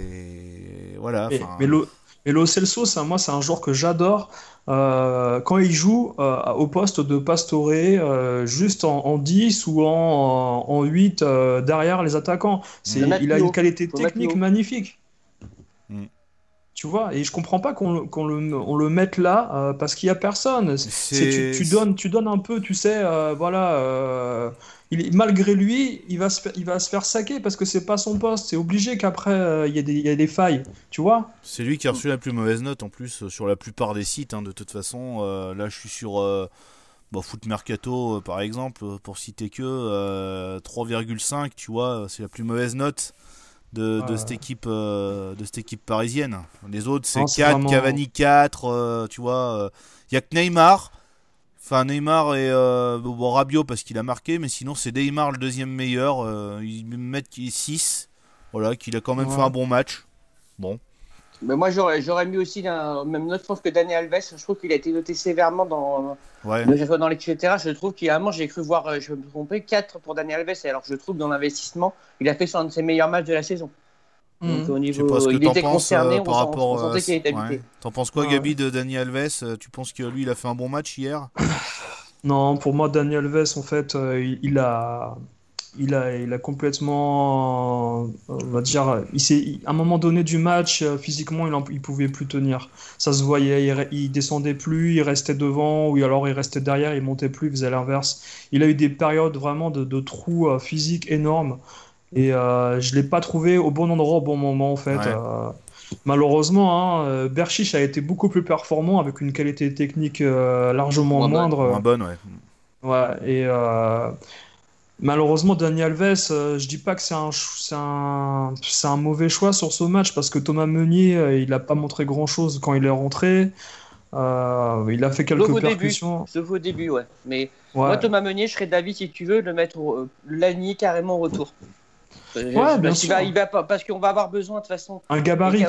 Speaker 3: Voilà.
Speaker 4: Mais,
Speaker 3: enfin,
Speaker 4: mais Lo, mais Lo Celso, ça, moi, c'est un joueur que j'adore. Euh, quand il joue euh, au poste de Pastore, euh, juste en, en 10 ou en, en 8 euh, derrière les attaquants, c'est,
Speaker 5: Le
Speaker 4: il a une qualité
Speaker 5: le
Speaker 4: technique magnifique. Tu vois, et je comprends pas qu'on, le- qu'on le, on le mette là euh, parce qu'il y a personne. C'est, tu, tu donnes, tu donnes un peu, tu sais, euh, voilà. euh, il, malgré lui, il va, se, faire- il va se faire saquer parce que c'est pas son poste. C'est obligé qu'après il y, ait des- il y ait des failles, tu vois.
Speaker 3: C'est lui qui a reçu la plus mauvaise note en plus sur la plupart des sites, hein, de toute façon. Là, je suis sur bon, Foot Mercato, par exemple, pour citer que euh, 3,5, tu vois, c'est la plus mauvaise note de, cette équipe euh, de cette équipe parisienne. Les autres, c'est
Speaker 4: Non, c'est
Speaker 3: 4,
Speaker 4: vraiment-
Speaker 3: Cavani 4, euh, tu vois. Il y a que Neymar. Enfin, Neymar et euh, bon, Rabiot parce qu'il a marqué, mais sinon, c'est Neymar le deuxième meilleur. euh, ils me mettent qu'il est 6. Voilà, qu'il a quand même
Speaker 4: Ouais.
Speaker 3: fait un bon match. Bon.
Speaker 5: Mais moi, j'aurais j'aurais mis aussi la même note, je pense que Daniel Alves. Je trouve qu'il a été noté sévèrement dans,
Speaker 3: Ouais.
Speaker 5: dans l'équipe, etc. Je trouve qu'il y a un moment, j'ai cru voir, euh, je me trompais, 4 pour Daniel Alves. Et alors, je trouve dans l'investissement, il a fait son un de ses meilleurs matchs de la saison. Donc, au
Speaker 3: Je sais
Speaker 5: niveau,
Speaker 3: pas ce que
Speaker 5: il était
Speaker 3: penses
Speaker 5: concerné,
Speaker 3: euh, par rapport. ouais.
Speaker 5: habité.
Speaker 3: T'en penses quoi. Gabi, de Dani Alves Euh, Tu penses que lui, il a fait un bon match hier?
Speaker 4: Non, pour moi, Daniel Alves, en fait, euh, il, il a, il a, il a complètement, euh, on va dire, il à un moment donné du match, euh, physiquement, il, en- il pouvait plus tenir. Ça se voyait, il, il descendait plus, il restait devant, ou alors il restait derrière, il montait plus, il faisait l'inverse. Il a eu des périodes vraiment de, de trous euh, physiques énormes, et euh, je l'ai pas trouvé au bon endroit au bon moment, en fait.
Speaker 3: Ouais.
Speaker 4: Euh, Malheureusement, hein, Berchiche a été beaucoup plus performant avec une qualité technique largement
Speaker 5: Moins bonne.
Speaker 4: moindre.
Speaker 3: Moins bonne, ouais.
Speaker 4: Ouais, et euh, malheureusement, Dani Alves, euh, je dis pas que c'est un, mauvais choix sur ce match parce que Thomas Meunier, euh, il n'a pas montré grand-chose quand il est rentré. Euh, il a fait quelques
Speaker 5: Sauf au début.
Speaker 4: percussions.
Speaker 5: Sauf au début, ouais. Mais
Speaker 4: Ouais.
Speaker 5: moi, Thomas Meunier, je serais d'avis, si tu veux, de le mettre, euh, l'anier carrément au retour.
Speaker 4: Ouais,
Speaker 5: parce
Speaker 4: bien sûr.
Speaker 5: va- il va pas- parce qu'on va avoir besoin, de toute façon,
Speaker 4: Un gabarit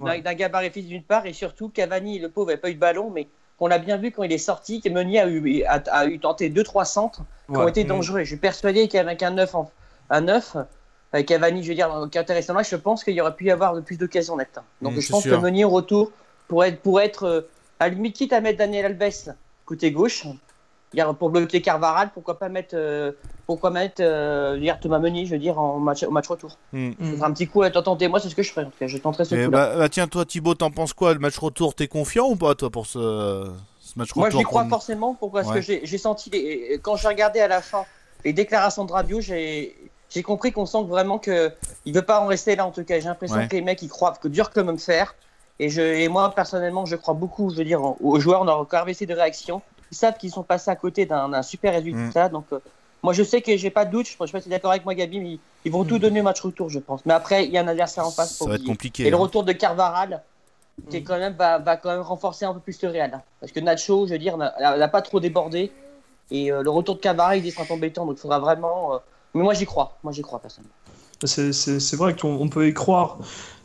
Speaker 4: Ouais.
Speaker 5: d'un gabarit physique d'une part, et surtout, Cavani, le pauvre, n'avait pas eu de ballon, mais on l'a bien vu quand il est sorti, que Meunier a eu, a, a eu tenté 2-3 centres qui ont été dangereux. Je suis persuadé qu'avec un 9, en, un 9 avec Cavani, je veux dire, qui est intéressant là, je pense qu'il y aurait pu y avoir de plus d'occasions nettes. Donc je pense
Speaker 3: sûr.
Speaker 5: que Meunier au retour, pour être, pour être euh, à la limite, quitte à mettre Daniel Alves côté gauche, dire, pour bloquer Carvaral, pourquoi pas mettre, euh, pourquoi mettre euh, dire Thomas Meunier, je veux dire, en match, au match retour. Sera un petit coup à tenter, moi c'est ce que je ferais, en tout cas, je tenterai ce
Speaker 3: Et
Speaker 5: coup
Speaker 3: bah, bah, tiens, toi, Thibaut, t'en penses quoi Le match retour, t'es confiant ou pas, toi, pour ce, ce match
Speaker 5: Moi,
Speaker 3: retour
Speaker 5: j'y crois forcément. Pourquoi? Parce
Speaker 3: Ouais.
Speaker 5: que j'ai senti, les- quand j'ai regardé à la fin les déclarations de Rabiot, j'ai j'ai compris qu'on sent vraiment que il veut pas en rester là. En tout cas, j'ai l'impression
Speaker 3: Ouais.
Speaker 5: que les mecs ils croient que dur comme fer. Et, je, et moi, personnellement, je crois beaucoup, je veux dire, aux joueurs. On a encore essayé de réaction. Ils savent qu'ils sont passés à côté d'un super résultat. Donc, euh, moi, je sais que j'ai pas de doute. Je ne sais pas si tu es d'accord avec moi, Gabi, mais ils, ils vont tout donner au match retour, je pense. Mais après, il y a un adversaire en face.
Speaker 3: Ça va être compliqué.
Speaker 5: Et le
Speaker 3: hein.
Speaker 5: retour de Carvaral, qui est quand même, va, va quand même renforcer un peu plus le Real. hein. Parce que Nacho, je veux dire, n'a n'a pas trop débordé. Et euh, le retour de Carvaral, il sera embêtant. Donc il faudra vraiment. euh, Mais moi, j'y crois. Moi, j'y crois, personnellement.
Speaker 4: C'est- C'est c'est vrai qu'on on peut y croire.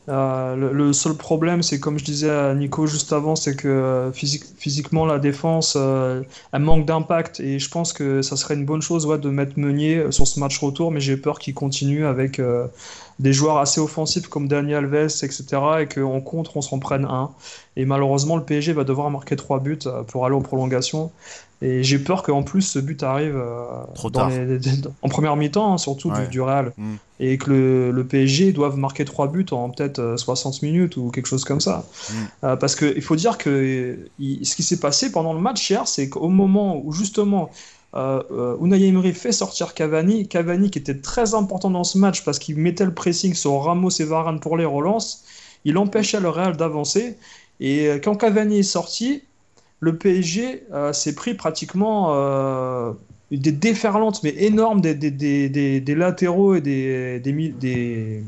Speaker 4: Euh, le, seul problème, c'est comme je disais à Nico juste avant, c'est que euh, physique- physiquement la défense, euh, elle manque d'impact. Et je pense que ça serait une bonne chose de mettre Meunier euh, sur ce match retour, mais j'ai peur qu'il continue avec des joueurs assez offensifs comme Dani Alves, etc. et qu'en contre on s'en prenne un. Et malheureusement, le PSG va devoir marquer trois buts euh, pour aller en prolongation. Et j'ai peur qu'en plus ce but arrive euh,
Speaker 3: Trop
Speaker 4: dans
Speaker 3: tard.
Speaker 4: les- en première mi-temps, hein, surtout du-
Speaker 3: Ouais.
Speaker 4: du, Real
Speaker 3: Mm.
Speaker 4: et que le, le PSG doive marquer trois buts en peut-être euh, 60 minutes ou quelque chose comme ça.
Speaker 3: Mm.
Speaker 4: Euh, parce qu'il faut dire que euh, il- ce qui s'est passé pendant le match hier, c'est qu'au moment où justement euh, euh, Unai Emery fait sortir Cavani, Cavani qui était très important dans ce match parce qu'il mettait le pressing sur Ramos et Varane pour les relances, il empêchait le Real d'avancer. Et euh, quand Cavani est sorti, le PSG euh, s'est pris pratiquement des déferlantes, mais énormes, des, des, des, des- des latéraux et des, des, des,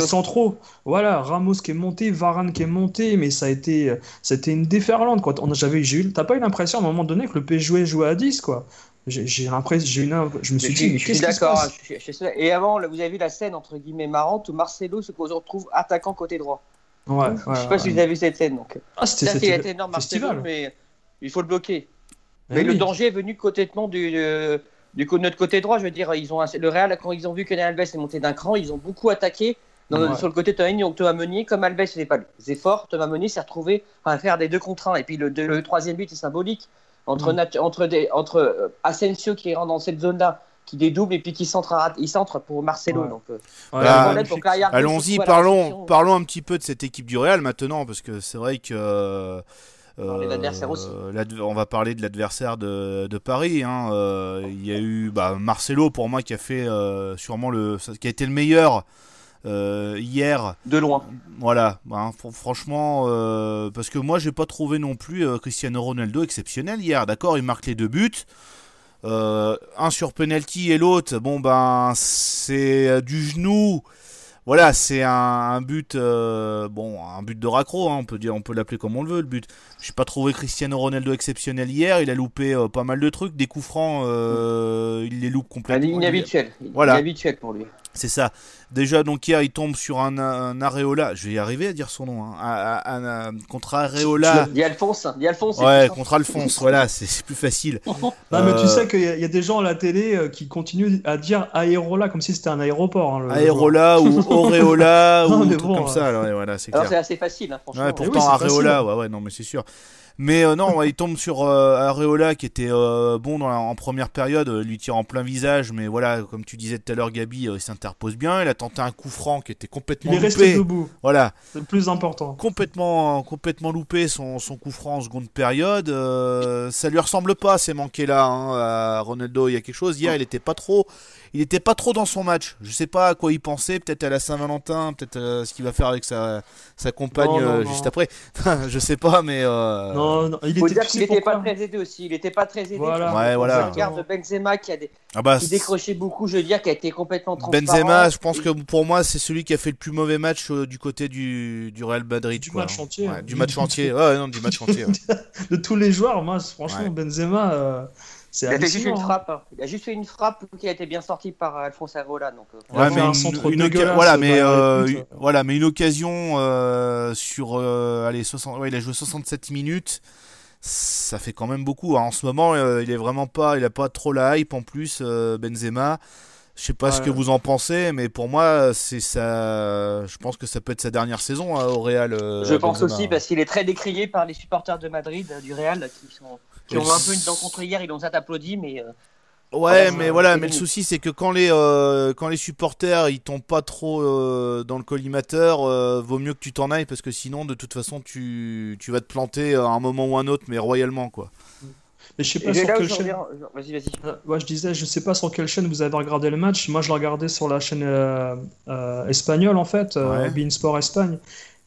Speaker 4: centraux. Voilà, Ramos qui est monté, Varane qui est monté, mais ça a été, c'était une déferlante. Quoi. On a- J'avais, j'ai eu, t'as pas eu l'impression à un moment donné que le PSG jouait à 10 quoi? J'ai j'ai l'impression, j'ai une, je me suis dit,
Speaker 5: je suis d'accord. je suis- je suis- Et avant, là, vous avez vu la scène entre guillemets marrante où Marcelo se retrouve attaquant côté droit.
Speaker 4: Ouais, ouais,
Speaker 5: je sais pas si vous avez vu cette scène. Donc,
Speaker 4: Ah, c'était,
Speaker 5: a été énorme Marcelo, mais il faut le bloquer.
Speaker 4: Eh
Speaker 5: Mais le
Speaker 4: oui.
Speaker 5: danger est venu complètement du, euh, du coup, de notre côté droit. Je veux dire, ils ont un- le Real, quand ils ont vu que Alves est monté d'un cran, ils ont beaucoup attaqué. Dans-
Speaker 4: Ouais.
Speaker 5: Sur le côté de Thomas donc Thomas Meunier, comme Alves faisait pas les efforts, Thomas Meunier s'est retrouvé à faire des deux contre un. Et puis le, le troisième but est symbolique entre,
Speaker 4: Mm.
Speaker 5: Nat- entre, des, entre euh, Asensio qui rentre dans cette zone-là, qui dédouble et puis qui centre, à- il centre pour Marcelo.
Speaker 4: Ouais.
Speaker 5: Donc, euh,
Speaker 3: Bah, Allons-y, parlons, parlons un petit peu de cette équipe du Real maintenant, parce que c'est vrai que. Euh,
Speaker 5: l'adversaire aussi.
Speaker 3: on va parler de l'adversaire de, de Paris. hein. Euh, il y a eu bah, Marcelo pour moi qui a fait euh, sûrement le, qui a été le meilleur euh, hier.
Speaker 5: De loin.
Speaker 3: Voilà, ben, fr- franchement, euh, parce que moi j'ai pas trouvé non plus euh, Cristiano Ronaldo exceptionnel hier. D'accord, il marque les deux buts. Euh, un sur penalty et l'autre, bon ben c'est du genou. Voilà, c'est un, un but, euh, bon, un but de raccro, hein, on peut dire, on peut l'appeler comme on le veut, le but. J'ai pas trouvé Cristiano Ronaldo exceptionnel hier. Il a loupé euh, pas mal de trucs, des coups francs, euh, il les loupe complètement.
Speaker 5: Inhabituel.
Speaker 3: Voilà.
Speaker 5: Inhabituel pour lui.
Speaker 3: C'est ça. Déjà, donc hier, il tombe sur un, un Areola. Je vais y arriver à dire son nom. Hein. Un, un- un- contre Areola.
Speaker 5: Dis Alphonse.
Speaker 3: Ouais, contre Alphonse. voilà, c'est plus facile. [laughs]
Speaker 4: Non, mais tu
Speaker 3: Euh,
Speaker 4: sais qu'il y, a- il y a des gens à la télé euh, qui continuent à dire Aérola comme si c'était un aéroport. hein, le-
Speaker 3: ou [laughs] Auréola
Speaker 4: Non,
Speaker 3: ou truc
Speaker 4: bon,
Speaker 3: comme
Speaker 4: ouais.
Speaker 3: ça. alors, voilà, c'est
Speaker 5: assez facile, hein, franchement.
Speaker 3: Ouais,
Speaker 4: oui,
Speaker 3: pourtant
Speaker 4: c'est
Speaker 3: Areola,
Speaker 4: facile.
Speaker 3: ouais, ouais, non, mais c'est sûr. Mais euh, non, il tombe sur euh, Areola qui était euh, bon dans la- en première période, lui tire en plein visage, mais voilà, comme tu disais tout à l'heure, Gabi, il s'interpose bien. Il a tenté un coup franc qui était complètement
Speaker 4: Il est resté
Speaker 3: loupé.
Speaker 4: debout,
Speaker 3: Voilà,
Speaker 4: c'est le plus important.
Speaker 3: complètement, complètement loupé son, son coup franc en seconde période. Ça lui ressemble pas ces manqués là hein, à Ronaldo. Il y a quelque chose. Hier, il était pas trop, il était pas trop dans son match. Je sais pas à quoi il pensait. Peut-être à la Saint-Valentin, peut-être euh, ce qu'il va faire avec sa, sa compagne
Speaker 4: Non, non,
Speaker 3: euh,
Speaker 4: non.
Speaker 3: juste après. [laughs] je sais pas, mais euh,
Speaker 4: Non, non, il
Speaker 5: faut
Speaker 4: était,
Speaker 5: dire qu'il n'était pas très aidé aussi. Il n'était pas très aidé.
Speaker 4: Voilà.
Speaker 3: Ouais, voilà.
Speaker 5: Regarde Benzema qui a des...
Speaker 3: ah bah,
Speaker 5: qui décrochait beaucoup, je veux dire, qui a été complètement transparent.
Speaker 3: Benzema, je pense
Speaker 5: Et-
Speaker 3: que pour moi, c'est celui qui a fait le plus mauvais match euh, du côté du, du Real Madrid.
Speaker 4: Du
Speaker 3: quoi,
Speaker 4: match
Speaker 3: hein.
Speaker 4: entier,
Speaker 3: Ouais, du match entier. Ouais, non, du match entier. ouais. [laughs]
Speaker 4: de tous les joueurs, moi, franchement,
Speaker 3: Ouais.
Speaker 4: Benzema, euh,
Speaker 5: Il a fait juste une
Speaker 4: hein.
Speaker 5: frappe. hein. Il a juste fait une frappe qui a été bien sortie par euh, Alphonse Areola. Donc, euh,
Speaker 3: Ouais, mais
Speaker 4: un
Speaker 3: une,
Speaker 4: centre
Speaker 3: voilà, mais euh, une- voilà, mais une occasion euh, sur, euh, allez, 60, ouais, il a joué 67 minutes. Ça fait quand même beaucoup. hein. En ce moment, euh, il est vraiment pas, il a pas trop la hype en plus, euh, Benzema. Je sais pas ce que vous en pensez, mais pour moi, c'est ça. Je pense que ça peut être sa dernière saison hein, au Real. euh,
Speaker 5: je pense
Speaker 3: Benzema.
Speaker 5: aussi parce qu'il est très décrié par les supporters de Madrid, euh, du Real, qui, sont, qui ont un peu une dent contre hier. Ils l'ont applaudi, mais euh,
Speaker 3: Ouais, mais
Speaker 5: c'est-
Speaker 3: voilà, mais le souci c'est que quand les euh, quand les supporters ils tombent pas trop euh, dans le collimateur, euh, vaut mieux que tu t'en ailles parce que sinon de toute façon tu, tu vas te planter à un moment ou un autre, mais royalement quoi.
Speaker 4: Mais je sais pas sur quelle chaîne.
Speaker 5: reviens. je- Vas-y, vas-y.
Speaker 4: Euh, Ouais, je disais, je sais pas sur quelle chaîne vous avez regardé le match. Moi, je l'ai regardé sur la chaîne euh, euh, espagnole, en fait, euh,
Speaker 3: Ouais.
Speaker 4: Bein Sport Espagne.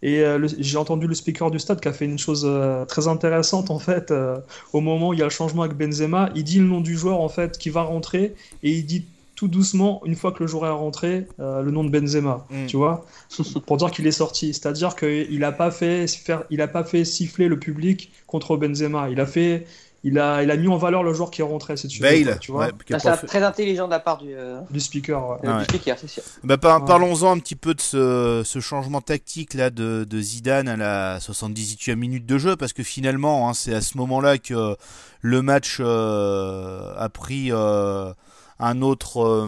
Speaker 4: Et euh, j'ai entendu le speaker du stade qui a fait une chose euh, très intéressante, en fait. euh, au moment où il y a le changement avec Benzema, il dit le nom du joueur, en fait, qui va rentrer. Et il dit tout doucement, une fois que le joueur est rentré, le nom de Benzema,
Speaker 3: Mm.
Speaker 4: tu vois, [laughs] pour dire qu'il est sorti. C'est-à-dire qu'il n'a pas fait faire, il a pas fait siffler le public contre Benzema. Il a fait, il a, il a mis en valeur le joueur qui est rentré, veux,
Speaker 3: Bale,
Speaker 4: tu vois,
Speaker 3: ouais,
Speaker 5: Ah, C'est
Speaker 3: fait-
Speaker 5: très intelligent de la part du, euh,
Speaker 4: du speaker. ouais.
Speaker 5: du
Speaker 3: Ouais.
Speaker 5: speaker, c'est sûr.
Speaker 3: Bah, par-
Speaker 4: Ouais.
Speaker 3: Parlons-en un petit peu de ce, ce changement tactique là de, de Zidane à la 78e minute de jeu parce que finalement hein, c'est à ce moment-là que le match euh, a pris euh, un autre euh,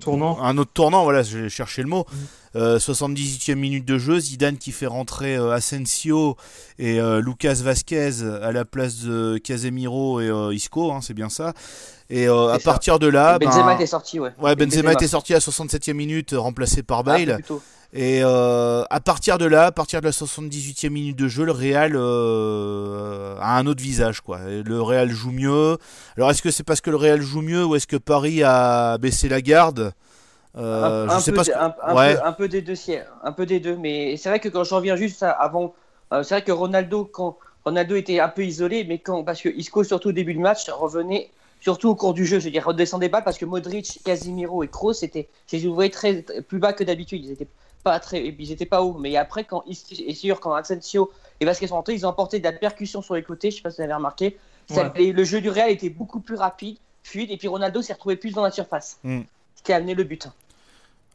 Speaker 4: Tournant.
Speaker 3: un autre tournant voilà j'ai cherché le mot
Speaker 4: Mhm.
Speaker 3: Euh, 78e minute de jeu Zidane qui fait rentrer euh, Asensio et euh, Lucas Vasquez à la place de Casemiro et euh, Isco hein, c'est bien ça et euh, à
Speaker 5: ça.
Speaker 3: partir de là
Speaker 5: Benzema
Speaker 3: ben,
Speaker 5: était sorti, ouais.
Speaker 3: Ouais, Benzema était sorti à 67e minute, remplacé par
Speaker 5: Ah,
Speaker 3: Bale.
Speaker 5: plutôt.
Speaker 3: Et euh, à partir de là, à partir de la 78e minute de jeu, le Real euh, a un autre visage. quoi. Le Real joue mieux. Alors est-ce que c'est parce que le Real joue mieux ou est-ce que Paris a baissé la garde? Euh,
Speaker 5: un,
Speaker 3: Je
Speaker 5: un
Speaker 3: sais
Speaker 5: peu,
Speaker 3: pas. ce
Speaker 5: de-
Speaker 3: que-
Speaker 5: un, un
Speaker 3: Ouais.
Speaker 5: peu, un peu des deux, un peu des deux. Mais c'est vrai que quand je reviens juste à- avant, euh, c'est vrai que Ronaldo, quand Ronaldo était un peu isolé, mais quand parce que Isco surtout au début du match revenait surtout au cours du jeu, je veux dire redescendait pas parce que Modric, Casemiro et Kroos étaient, je les très très- plus bas que d'habitude. Ils étaient pas très, ils étaient pas hauts. Mais après quand et sûr quand Asensio et Vasquez sont rentrés, ils ont apporté de la percussion sur les côtés. Je sais pas si vous avez remarqué. Ça- et le jeu du Real était beaucoup plus rapide, fluide, et puis Ronaldo s'est retrouvé plus dans la surface,
Speaker 3: Mm.
Speaker 5: ce qui a amené le but.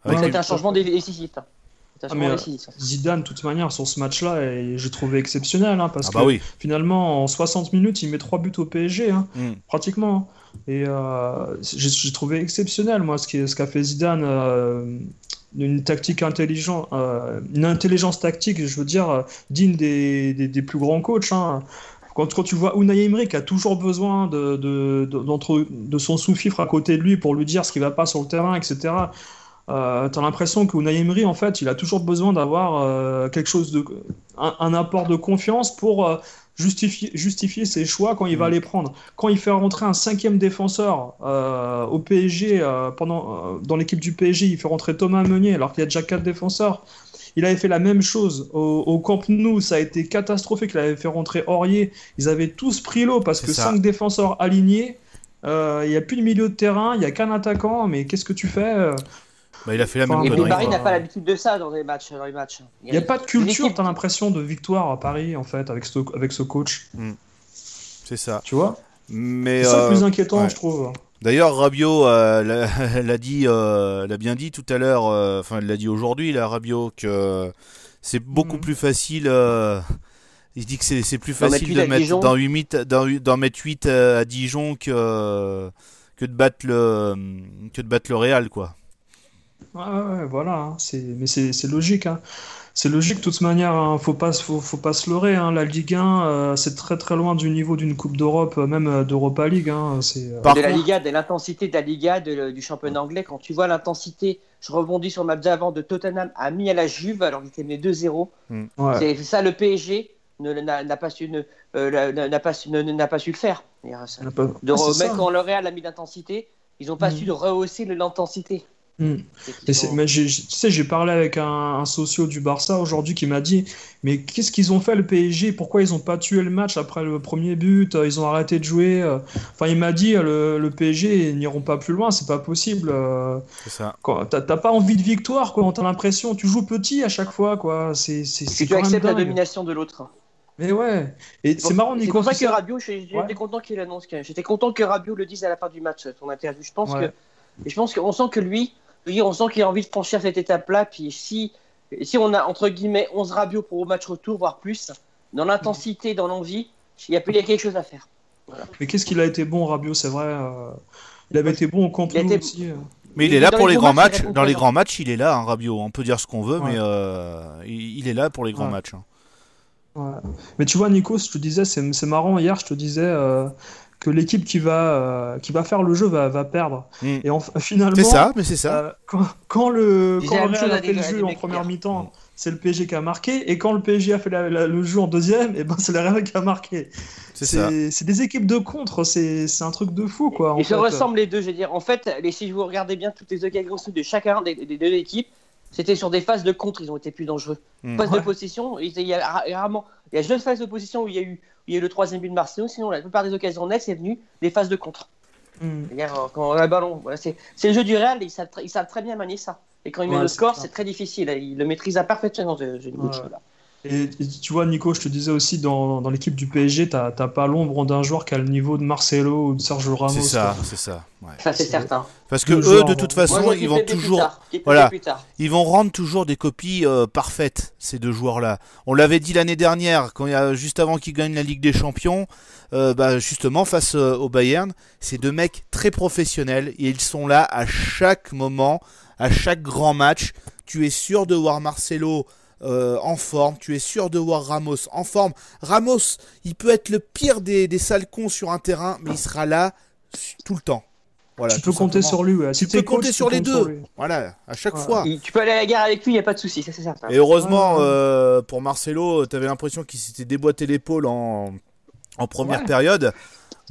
Speaker 3: Avec
Speaker 5: C'est un changement dé- décisif.
Speaker 4: Ah,
Speaker 5: changement
Speaker 4: mais,
Speaker 5: décisif.
Speaker 4: Zidane, de toute manière, sur ce match-là, et j'ai trouvé exceptionnel, hein, parce
Speaker 3: Ah bah
Speaker 4: que
Speaker 3: oui.
Speaker 4: finalement, en 60 minutes, il met 3 buts au PSG, hein,
Speaker 3: Mm.
Speaker 4: pratiquement. Et euh, j'ai trouvé exceptionnel, moi, ce qui- ce qu'a fait Zidane, euh, une tactique intelligente, euh, une intelligence tactique, je veux dire, digne des, des, plus grands coachs. hein. Quand, quand tu vois Unai Emery qui a toujours besoin de, de, de, son sous-fifre à côté de lui pour lui dire ce qui va pas sur le terrain, etc. Euh, t'as l'impression que Unai Emery, en fait, il a toujours besoin d'avoir euh, quelque chose de, un, un apport de confiance pour euh, justifier, justifier ses choix quand il va
Speaker 3: Mm.
Speaker 4: les prendre. Quand il fait rentrer un cinquième défenseur euh, au PSG, euh, pendant, euh, dans l'équipe du PSG, il fait rentrer Thomas Meunier alors qu'il y a déjà quatre défenseurs. Il avait fait la même chose au, au Camp Nou, ça a été catastrophique. Il avait fait rentrer Aurier. Ils avaient tous pris l'eau parce que
Speaker 3: ça.
Speaker 4: cinq défenseurs alignés. Il n'y a plus de milieu de terrain, il n'y a qu'un attaquant, mais qu'est-ce que tu fais
Speaker 3: Bah, il a fait la
Speaker 4: Enfin,
Speaker 3: même connerie.
Speaker 5: Paris n'a pas l'habitude de ça dans les matchs. Dans les matchs.
Speaker 4: Il n'y a pas de culture, t'as l'impression, de victoire à Paris, en fait, avec ce, avec ce coach.
Speaker 3: C'est ça.
Speaker 4: Tu vois? C'est ça
Speaker 3: euh,
Speaker 4: le plus inquiétant,
Speaker 3: ouais.
Speaker 4: je trouve.
Speaker 3: D'ailleurs, Rabiot euh, [laughs] l'a dit, euh, l'a bien dit tout à l'heure. euh, Enfin, il l'a dit aujourd'hui, là, Rabiot, que c'est beaucoup
Speaker 4: Mhm.
Speaker 3: plus facile. euh, il dit que c'est c'est plus
Speaker 5: D'en mettre
Speaker 3: facile de mettre d'en d'en mettre 8 à Dijon que que de battre le que de battre le Real, quoi.
Speaker 4: Ouais, ouais, ouais, voilà. hein, c'est- Mais c'est c'est logique. hein. C'est logique, de toute manière. hein, Faut pas, faut, faut pas se leurrer. hein, La Ligue 1, euh, c'est très très loin du niveau d'une Coupe d'Europe, euh, même euh, d'Europa League. hein, C'est. euh,
Speaker 3: Par
Speaker 5: de la
Speaker 3: contre-
Speaker 5: Liga, de l'intensité de la Liga, de- du championnat anglais. Quand tu vois l'intensité, je rebondis sur le match d'avant de Tottenham à mis à la Juve alors qu'il était mené 2-0.
Speaker 4: ouais.
Speaker 5: C'est ça le PSG ne- n'a n'a pas su ne- euh, n'a n'a pas su ne- n'a pas su le faire. C'est-à-dire, ça-
Speaker 4: On a pas-
Speaker 5: De
Speaker 4: c'est
Speaker 5: remettre
Speaker 4: ça.
Speaker 5: quand le Real a mis d'intensité, ils n'ont pas
Speaker 4: Mhm.
Speaker 5: su de rehausser le- l'intensité.
Speaker 4: Mm.
Speaker 5: C'est qu'ils
Speaker 4: Mais c'est- tu sais, j'ai parlé avec un, un socio du Barça aujourd'hui qui m'a dit Mais qu'est-ce qu'ils ont fait le PSG Pourquoi ils n'ont pas tué le match après le premier but? Ils ont arrêté de jouer. euh. Enfin, il m'a dit le, le PSG ils n'iront pas plus loin, c'est pas possible. euh.
Speaker 3: C'est ça.
Speaker 4: T'as pas envie de victoire, quoi. T'as l'impression, tu joues petit à chaque fois, quoi. C'est c'est- c'est
Speaker 5: tu
Speaker 4: quand même
Speaker 5: acceptes la domination de l'autre.
Speaker 4: Mais ouais. Et c'est marrant,
Speaker 5: C'est
Speaker 4: Nico.
Speaker 5: pour ça que Rabiot, j'étais
Speaker 4: Ouais.
Speaker 5: content qu'il annonce. J'étais content que Rabiot le dise à la fin du match, ton interview. Je pense
Speaker 4: Ouais.
Speaker 5: que, et je pense qu'on sent que lui, on sent qu'il a envie de franchir cette étape-là. Puis si, si on a entre guillemets 11 Rabiot pour au match retour, voire plus, dans l'intensité, dans l'envie, il y a il y a quelque chose à faire.
Speaker 4: Mais qu'est-ce qu'il a été bon, Rabiot, c'est vrai. euh, Il avait été bon au Camp
Speaker 5: été-
Speaker 4: aussi. euh.
Speaker 3: Mais il est là pour
Speaker 5: les
Speaker 3: grands
Speaker 5: matchs,
Speaker 3: Dans les grands matchs, il est là, hein, Rabiot. On peut dire ce qu'on veut,
Speaker 4: Ouais.
Speaker 3: mais euh, il, est là pour les grands
Speaker 4: Ouais.
Speaker 3: matchs. hein.
Speaker 4: Ouais. Mais tu vois, Nico, je te disais, c'est c'est marrant, hier, je te disais euh, que l'équipe qui va, euh, qui va faire le jeu va, va perdre.
Speaker 3: Mm.
Speaker 4: Et en- finalement,
Speaker 3: C'est ça, mais c'est ça.
Speaker 4: euh, quand, quand le, quand le Real a fait le jeu en première mi-temps, c'est le PSG qui a marqué. Et quand le PSG a fait la- la- le jeu en deuxième, et ben c'est le Real qui a marqué.
Speaker 3: C'est ça.
Speaker 4: C'est c'est des équipes de contre, c'est c'est un truc de fou, quoi. en
Speaker 5: Ils se ressemblent les deux, je veux dire. En fait, les, si vous regardez bien toutes les occasions de chacun des, des deux équipes, c'était sur des phases de contre, ils ont été plus dangereux.
Speaker 3: Mm.
Speaker 5: Phase
Speaker 4: Ouais.
Speaker 5: de possession, il y a ra- rarement, il y a juste phase de possession où il y a eu, il y a eu le troisième but de Marseille, sinon la plupart des occasions nettes, c'est venu des phases de contre.
Speaker 4: Hmm.
Speaker 5: C'est-à-dire, euh, quand on a le ballon, voilà, c'est c'est le jeu du Real, ils savent, tr- ils savent très bien manier ça. Et quand ils mettent le
Speaker 4: c'est
Speaker 5: score, c'est très difficile. Il le maîtrise à parfaitement, ce de
Speaker 4: Ouais.
Speaker 5: Là.
Speaker 4: Et, et tu vois, Nico, je te disais aussi, dans, dans l'équipe du PSG, t'as pas l'ombre d'un joueur qui a le niveau de Marcelo ou de Sergio Ramos.
Speaker 3: C'est ça, c'est ça. ouais.
Speaker 5: Ça, c'est certain.
Speaker 3: Parce que
Speaker 4: Le
Speaker 3: eux, de toute façon,
Speaker 5: Moi,
Speaker 3: ils vont toujours,
Speaker 5: tard.
Speaker 3: Voilà. ils vont rendre toujours des copies euh, parfaites ces deux joueurs-là. On l'avait dit l'année dernière, quand il y a juste avant qu'ils gagnent la Ligue des Champions, euh, bah, justement face euh, au Bayern, c'est deux mecs très professionnels et ils sont là à chaque moment, à chaque grand match. Tu es sûr de voir Marcelo. Euh, en forme, tu es sûr de voir Ramos en forme. Ramos, il peut être le pire des, des sales cons sur un terrain, mais il sera là tout le temps. Voilà,
Speaker 4: tu peux compter
Speaker 3: simplement.
Speaker 4: sur lui. Ouais. Si
Speaker 3: Tu peux compter sur
Speaker 4: tu
Speaker 3: les deux. Voilà, à chaque fois.
Speaker 5: Il- Tu peux aller à la guerre avec lui, il n'y a pas de souci, ça c'est certain.
Speaker 3: Et heureusement,
Speaker 4: Ouais.
Speaker 3: euh, pour Marcelo, t'avais l'impression qu'il s'était déboîté l'épaule en, en première
Speaker 5: Ouais.
Speaker 3: période.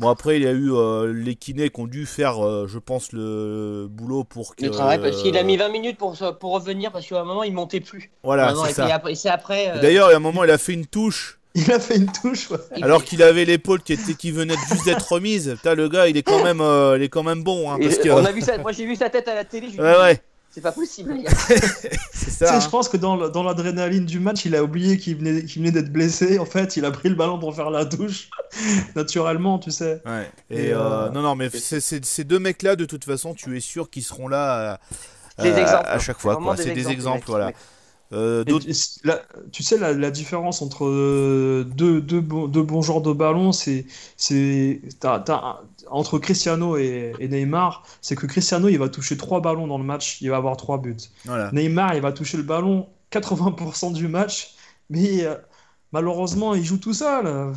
Speaker 3: Bon, après, il y a eu euh, les kinés qui ont dû faire, euh, je pense, le boulot pour que.
Speaker 5: Le travail, parce qu'il a mis 20 minutes pour, pour revenir, parce qu'à un moment, il montait plus.
Speaker 3: Voilà, c'est ça.
Speaker 5: après- c'est après. euh,
Speaker 3: D'ailleurs, il y a un moment, il a fait une touche,
Speaker 4: Il a fait une touche. ouais.
Speaker 3: alors qu'il avait l'épaule qui, était, qui venait juste d'être remise. Putain, le gars, il est quand même, euh, il est quand même bon. Hein, parce que...
Speaker 5: on a vu ça, moi j'ai vu sa tête à la télé, je
Speaker 3: Ouais,
Speaker 5: dit,
Speaker 3: ouais,
Speaker 5: c'est pas possible. les gars. [laughs]
Speaker 3: c'est
Speaker 4: Tu
Speaker 3: ça.
Speaker 4: sais,
Speaker 3: hein.
Speaker 4: je pense que dans, l'adrénaline du match, il a oublié qu'il venait, qu'il venait d'être blessé. En fait, il a pris le ballon pour faire la touche. [laughs] Naturellement, tu sais.
Speaker 3: Ouais. Et
Speaker 4: Et,
Speaker 3: euh,
Speaker 4: euh,
Speaker 3: non, non, mais c'est- c'est- ces deux mecs-là, de toute façon, tu es sûr qu'ils seront là à,
Speaker 5: Des
Speaker 3: à- chaque fois. C'est des exemples, voilà. Euh,
Speaker 4: tu- la- tu sais, la, la différence entre euh, deux, deux, bons- deux bons joueurs de ballon, c'est, c'est, t'as- t'as un- entre Cristiano et, et Neymar, c'est que Cristiano, il va toucher trois ballons dans le match, il va avoir trois buts.
Speaker 3: voilà.
Speaker 4: Neymar, il va toucher le ballon 80% du match, mais euh, malheureusement, il joue tout seul.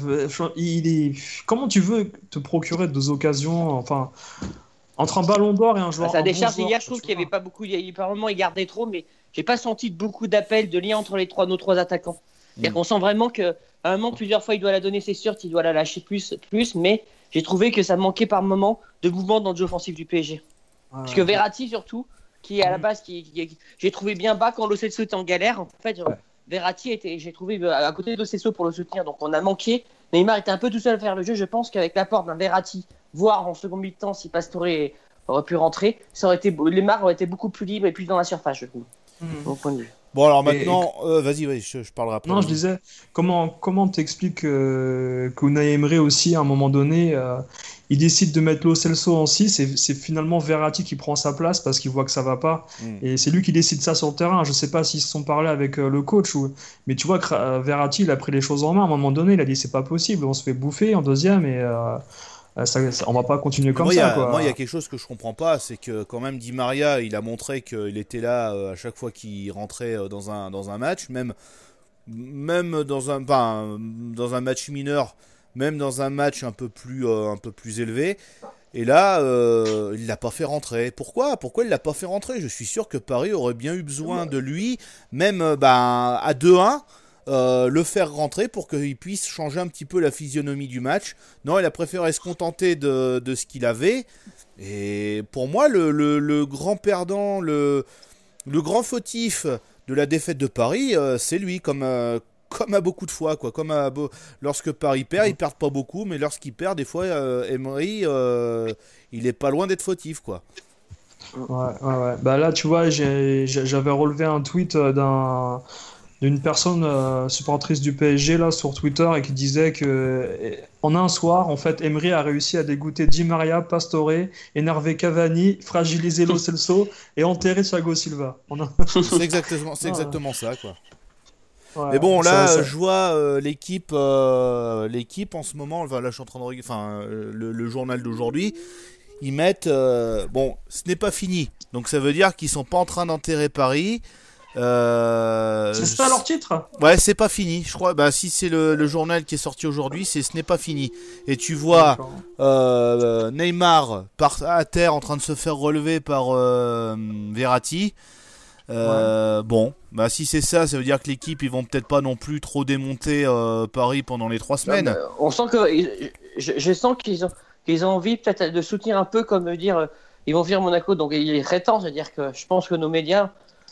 Speaker 4: Il est... Comment tu veux te procurer deux occasions, enfin, entre un ballon d'or et un joueur.
Speaker 5: À
Speaker 4: bon
Speaker 5: décharge
Speaker 4: joueur,
Speaker 5: hier, je trouve qu'il n'y avait pas beaucoup. Il, par moment, il gardait trop, mais j'ai pas senti beaucoup d'appels, de lien entre les trois, nos trois attaquants. C'est-à-dire
Speaker 3: Mm.
Speaker 5: qu'on sent vraiment qu'à un moment, plusieurs fois, il doit la donner, c'est sûr qu'il doit la lâcher plus, plus mais j'ai trouvé que ça manquait par moment de mouvement dans le jeu offensif du PSG. Parce que Verratti, surtout, qui est à la
Speaker 4: Mm.
Speaker 5: base, qui, qui- j'ai trouvé bien bas quand Lo Celso était en galère. En fait, genre, Verratti était, j'ai trouvé euh, à côté de Lo Celso pour le soutenir, donc on a manqué. Neymar était un peu tout seul à faire le jeu. Je pense qu'avec l'apport d'un Verratti, voire en second mi-temps, si Pastore aurait pu rentrer, ça aurait été, Neymar aurait été beaucoup plus libre et plus dans la surface, je trouve, de mon point de vue.
Speaker 3: Bon, alors
Speaker 4: Et-
Speaker 3: maintenant, euh, vas-y, ouais, je, je parlerai après.
Speaker 4: Non, je disais, comment comment t'expliques euh, qu'Unai Emery aussi, à un moment donné, euh, il décide de mettre Lo Celso en 6 et c'est finalement Verratti qui prend sa place parce qu'il voit que ça va pas.
Speaker 3: Mm.
Speaker 4: Et c'est lui qui décide ça sur le terrain. Je sais pas s'ils se sont parlé avec euh, le coach, ou... mais tu vois que Verratti, il a pris les choses en main. À un moment donné, il a dit c'est pas possible, on se fait bouffer en deuxième et ça, ça- on va pas continuer comme
Speaker 3: moi, il y
Speaker 4: ça.
Speaker 3: a-
Speaker 4: quoi.
Speaker 3: moi, il y a quelque chose que je comprends pas, c'est que quand même Di Maria, il a montré qu'il était là euh, à chaque fois qu'il rentrait euh, dans un, dans un match, même, même dans, un, dans un match mineur, même dans un match un peu plus, euh, un peu plus élevé. Et là, euh, il l'a pas fait rentrer. Pourquoi? Pourquoi il l'a pas fait rentrer? Je suis sûr que Paris aurait bien eu besoin de lui, même euh, ben, à 2-1. Euh, le faire rentrer pour qu'il puisse changer un petit peu la physionomie du match. Non, il a préféré se contenter de, de ce qu'il avait. Et pour moi, le, le- grand perdant, le, le grand fautif de la défaite de Paris, euh, c'est lui, comme, euh, comme à beaucoup de fois. Quoi. Comme à lorsque Paris perd, ils perdent pas beaucoup, mais lorsqu'il perd, des fois, Emery, il est pas loin d'être fautif. quoi.
Speaker 4: Ouais, ouais, ouais. Bah là, tu vois, j'avais relevé un tweet d'un d'une personne euh, supportrice du PSG là sur Twitter et qui disait que euh, en un soir, en fait, Emery a réussi à dégoûter Di Maria, Pastore, énerver Cavani, fragiliser Lo Celso et enterrer Thiago Silva. [laughs] Un-
Speaker 3: C'est exactement, c'est exactement ça. quoi.
Speaker 4: Ouais,
Speaker 3: Mais bon, là,
Speaker 4: ça-
Speaker 3: je vois euh, l'équipe, euh, l'équipe en ce moment. Enfin, là, je suis en train de regarder, enfin, euh, le, le journal d'aujourd'hui. Ils mettent, euh, bon, ce n'est pas fini. Donc, ça veut dire qu'ils sont pas en train d'enterrer Paris. Euh,
Speaker 4: C'est ça leur titre?
Speaker 3: Ouais, c'est pas fini. Je crois. Bah, si c'est le, le journal qui est sorti aujourd'hui, c'est ce n'est pas fini. Et tu vois euh, Neymar par à terre en train de se faire relever par euh, Verratti. Euh, Bon, bah si c'est ça, ça veut dire que l'équipe ils vont peut-être pas non plus trop démonter euh, Paris pendant les trois semaines.
Speaker 5: Non, on sent que je, je sens qu'ils ont qu'ils ont envie peut-être de soutenir un peu comme dire ils vont venir Monaco donc il est très temps, c'est-à-dire que je pense que nos médias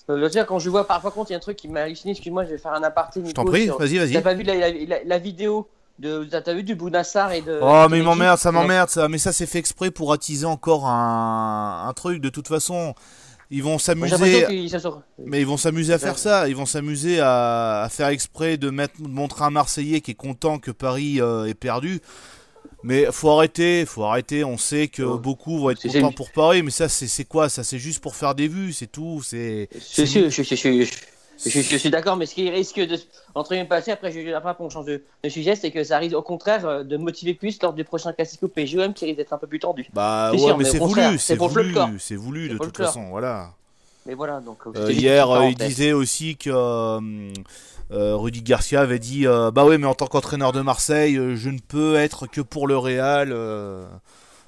Speaker 5: euh, veux dire, quand je vois parfois contre il y a un truc qui m'a halluciné, excuse-moi, je vais faire un aparté
Speaker 3: Je t'en prie,
Speaker 5: sur-
Speaker 3: vas-y,
Speaker 5: T'as
Speaker 3: vas-y.
Speaker 5: pas vu la, la- la- la vidéo de t'as vu du Bounassar et de.
Speaker 3: Oh, mais il m'emmerde, ça m'emmerde, ça. Mais ça, c'est fait exprès pour attiser encore un, un truc. De toute façon, ils vont s'amuser. Mais ils vont s'amuser à faire ça. Ils vont s'amuser à, à faire exprès de mettre, de montrer un Marseillais qui est content que Paris euh, ait perdu. Mais faut arrêter, faut arrêter. On sait que
Speaker 5: Ouais.
Speaker 3: beaucoup vont être contents pour Paris, mais ça, c'est quoi? Ça, c'est juste pour faire des vues, c'est tout. C'est
Speaker 5: Je, je, je, je, suis d'accord, mais ce qui risque de entre guillemets passer, après, je, après on change de, de sujet, c'est que ça risque au contraire euh, de motiver plus lors du prochain Classico PGOM qui risque d'être un peu plus tendu.
Speaker 3: bah
Speaker 5: C'est
Speaker 3: ouais,
Speaker 5: sûr,
Speaker 3: mais
Speaker 5: mais
Speaker 3: c'est voulu,
Speaker 5: c'est
Speaker 3: voulu, c'est voulu de toute façon. Voilà.
Speaker 5: Mais voilà, donc. euh,
Speaker 3: hier, euh, il disait aussi que euh, euh, Rudy Garcia avait dit euh, Bah oui, mais en tant qu'entraîneur de Marseille, euh, je ne peux être que pour le Real. euh.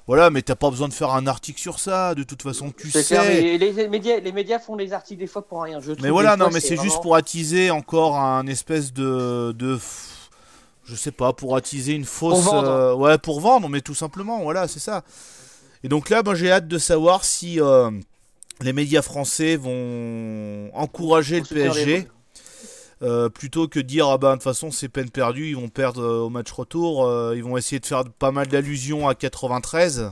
Speaker 3: Voilà, mais t'as pas besoin de faire un article sur ça. De toute façon, tu sais.
Speaker 5: clair, mais les, médias, les médias font les articles des fois pour rien. Je
Speaker 3: Mais voilà,
Speaker 5: des fois,
Speaker 3: non, mais c'est juste pour attiser encore un espèce de, de je sais pas, pour attiser une fausse, ouais, pour vendre, mais tout simplement, voilà, c'est ça. Et donc là, ben, j'ai hâte de savoir si les médias français vont encourager le PSG. Euh, plutôt que de dire ah ben de toute façon c'est peine perdue ils vont perdre euh, au match retour euh, ils vont essayer de faire pas mal d'allusions à 93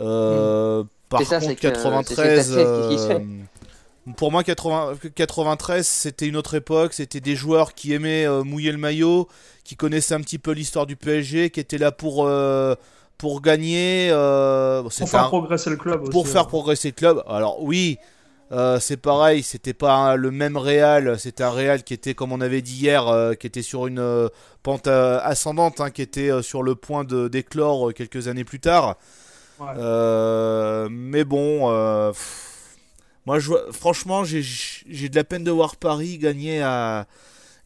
Speaker 3: euh, par
Speaker 5: ça,
Speaker 3: contre
Speaker 5: c'est que- c'est- c'est
Speaker 3: 93
Speaker 5: la sieste qui se fait.
Speaker 3: euh, pour moi, 80 93, c'était une autre époque. C'était des joueurs qui aimaient euh, mouiller le maillot, qui connaissaient un petit peu l'histoire du PSG, qui étaient là pour, euh, pour gagner. euh,
Speaker 4: Pour faire
Speaker 3: un-
Speaker 4: progresser le club aussi.
Speaker 3: pour faire
Speaker 4: ouais.
Speaker 3: progresser le club. Alors oui, euh, c'est pareil, c'était pas le même Real, c'était un Real qui était, comme on avait dit hier, euh, qui était sur une euh, pente ascendante, hein, qui était sur le point de d'éclore quelques années plus tard.
Speaker 4: Ouais.
Speaker 3: Mais bon, pff, moi, je, franchement, j'ai j'ai de la peine de voir Paris gagner à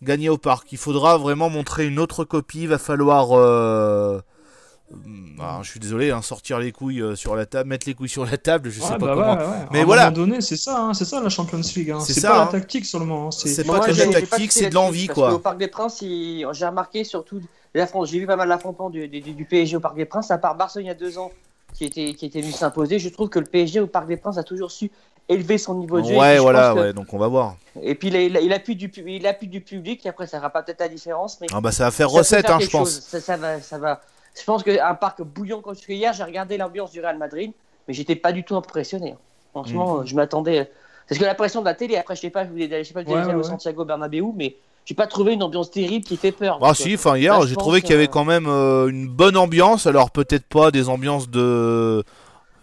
Speaker 3: gagner au parc. Il faudra vraiment montrer une autre copie. Il va falloir, euh, ah, je suis désolé, hein, sortir les couilles euh, sur la table, mettre les couilles sur la table. Je sais
Speaker 4: Ouais,
Speaker 3: pas
Speaker 4: bah
Speaker 3: comment.
Speaker 4: ouais, ouais.
Speaker 3: Mais
Speaker 4: à un
Speaker 3: voilà.
Speaker 4: moment donné, c'est ça, hein, c'est ça la Champions League. Hein.
Speaker 3: C'est
Speaker 4: pas
Speaker 3: hein.
Speaker 4: la tactique seulement. hein,
Speaker 3: C'est
Speaker 5: Moi,
Speaker 3: pas que de la tactique, c'est de l'envie,
Speaker 5: parce
Speaker 3: quoi.
Speaker 5: qu'au Parc des Princes, il- j'ai remarqué surtout l'affront- j'ai vu pas mal l'affrontement du, du, du PSG au Parc des Princes, à part Barcelone il y a deux ans qui était, qui était venu s'imposer. Je trouve que le PSG au Parc des Princes a toujours su élever son niveau de jeu.
Speaker 3: Ouais, voilà,
Speaker 5: que-
Speaker 3: ouais, donc on va voir.
Speaker 5: Et puis il, a- il, a- il appuie du, il appuie du public, et après ça fera pas peut-être la différence, mais
Speaker 3: Ah bah ça va faire
Speaker 5: ça
Speaker 3: recette,
Speaker 5: faire
Speaker 3: hein, je pense.
Speaker 5: chose. Ça, ça va, ça va. Je pense qu'un parc bouillant comme celui hier, j'ai regardé l'ambiance du Real Madrid, mais j'étais pas du tout impressionné. hein.
Speaker 3: Mm.
Speaker 5: Franchement, euh, je m'attendais. Parce que la pression de la télé, après, je sais pas, je voulais je sais pas,
Speaker 4: Ouais,
Speaker 5: ouais,
Speaker 4: ouais.
Speaker 5: Santiago Bernabéu, mais j'ai pas trouvé une ambiance terrible qui fait peur.
Speaker 3: Ah si, enfin hier
Speaker 5: je
Speaker 3: j'ai trouvé qu'il y avait quand même euh, une bonne ambiance, alors peut-être pas des ambiances de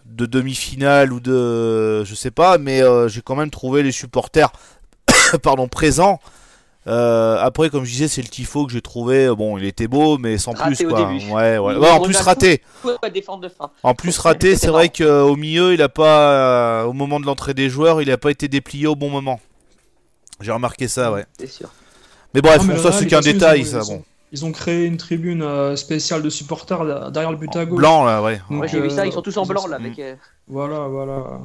Speaker 3: de demi-finale ou de je sais pas, mais euh, j'ai quand même trouvé les supporters [coughs] pardon présents. Euh, après comme je disais c'est le tifo que j'ai trouvé euh, bon il était beau mais sans
Speaker 5: Raté
Speaker 3: plus
Speaker 5: au
Speaker 3: quoi.
Speaker 5: début.
Speaker 3: Ouais, ouais.
Speaker 5: Il
Speaker 3: Ouais, en plus raté.
Speaker 5: faut pas défendre de fin.
Speaker 3: En plus
Speaker 5: Ouais,
Speaker 3: raté, c'est vrai qu'au milieu, il a pas euh, au moment de l'entrée des joueurs, il a pas été déplié au bon moment. J'ai remarqué ça, ouais.
Speaker 5: C'est sûr.
Speaker 3: Mais bref, bon, ça c'est qu'un détail,
Speaker 4: ils
Speaker 3: ça
Speaker 4: ont-
Speaker 3: bon.
Speaker 4: Ils ont créé une tribune euh, spéciale de supporters là, derrière le but à gauche.
Speaker 3: Blanc là, ouais.
Speaker 4: Donc,
Speaker 5: Moi j'ai vu ça,
Speaker 4: euh,
Speaker 5: ils sont tous en blanc là. Avec, euh,
Speaker 4: Voilà, voilà.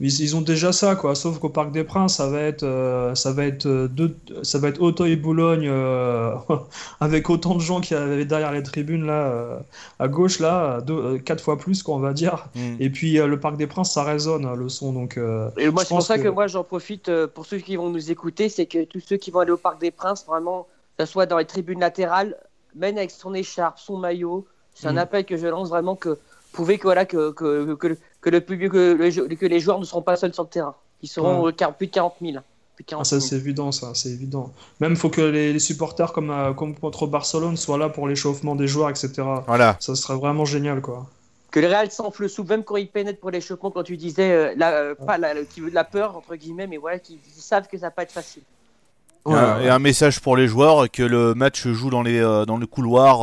Speaker 4: Ils, ils ont déjà ça, quoi. Sauf qu'au Parc des Princes, ça va être, euh, ça va être euh, deux, ça va être Auteuil Boulogne euh, [laughs] avec autant de gens qu'il y avait derrière les tribunes là, euh, à gauche là, deux, euh, quatre fois plus, quoi, on va dire.
Speaker 3: Mm.
Speaker 4: Et puis euh, le Parc des Princes, ça résonne le son, donc. euh,
Speaker 5: Et moi, c'est pour ça que...
Speaker 4: que-
Speaker 5: moi, j'en profite euh, pour ceux qui vont nous écouter, c'est que tous ceux qui vont aller au Parc des Princes, vraiment, que ce soit dans les tribunes latérales, même avec son écharpe, son maillot, c'est un
Speaker 4: Mm.
Speaker 5: appel que je lance vraiment que pouvez que voilà que que, que, le- que le public, que, le jeu- que les joueurs ne seront pas seuls sur le terrain. Ils seront
Speaker 4: Ouais.
Speaker 5: euh, plus de 40 000. Plus de 40
Speaker 4: Ah, ça
Speaker 5: 000.
Speaker 4: c'est évident, ça, c'est évident. Même faut que les, les supporters comme, euh, comme contre Barcelone soient là pour l'échauffement des joueurs, etc.
Speaker 3: Voilà.
Speaker 4: Ça serait vraiment génial, quoi.
Speaker 5: Que le Real s'enfle le sou, même quand ils pénètrent pour l'échauffement, quand tu disais euh, la, euh, pas la, qui veut de la peur entre guillemets, mais voilà, qui ils savent que ça va pas être facile.
Speaker 3: Et un- Et un message pour les joueurs que le match joue dans les euh, dans le couloir.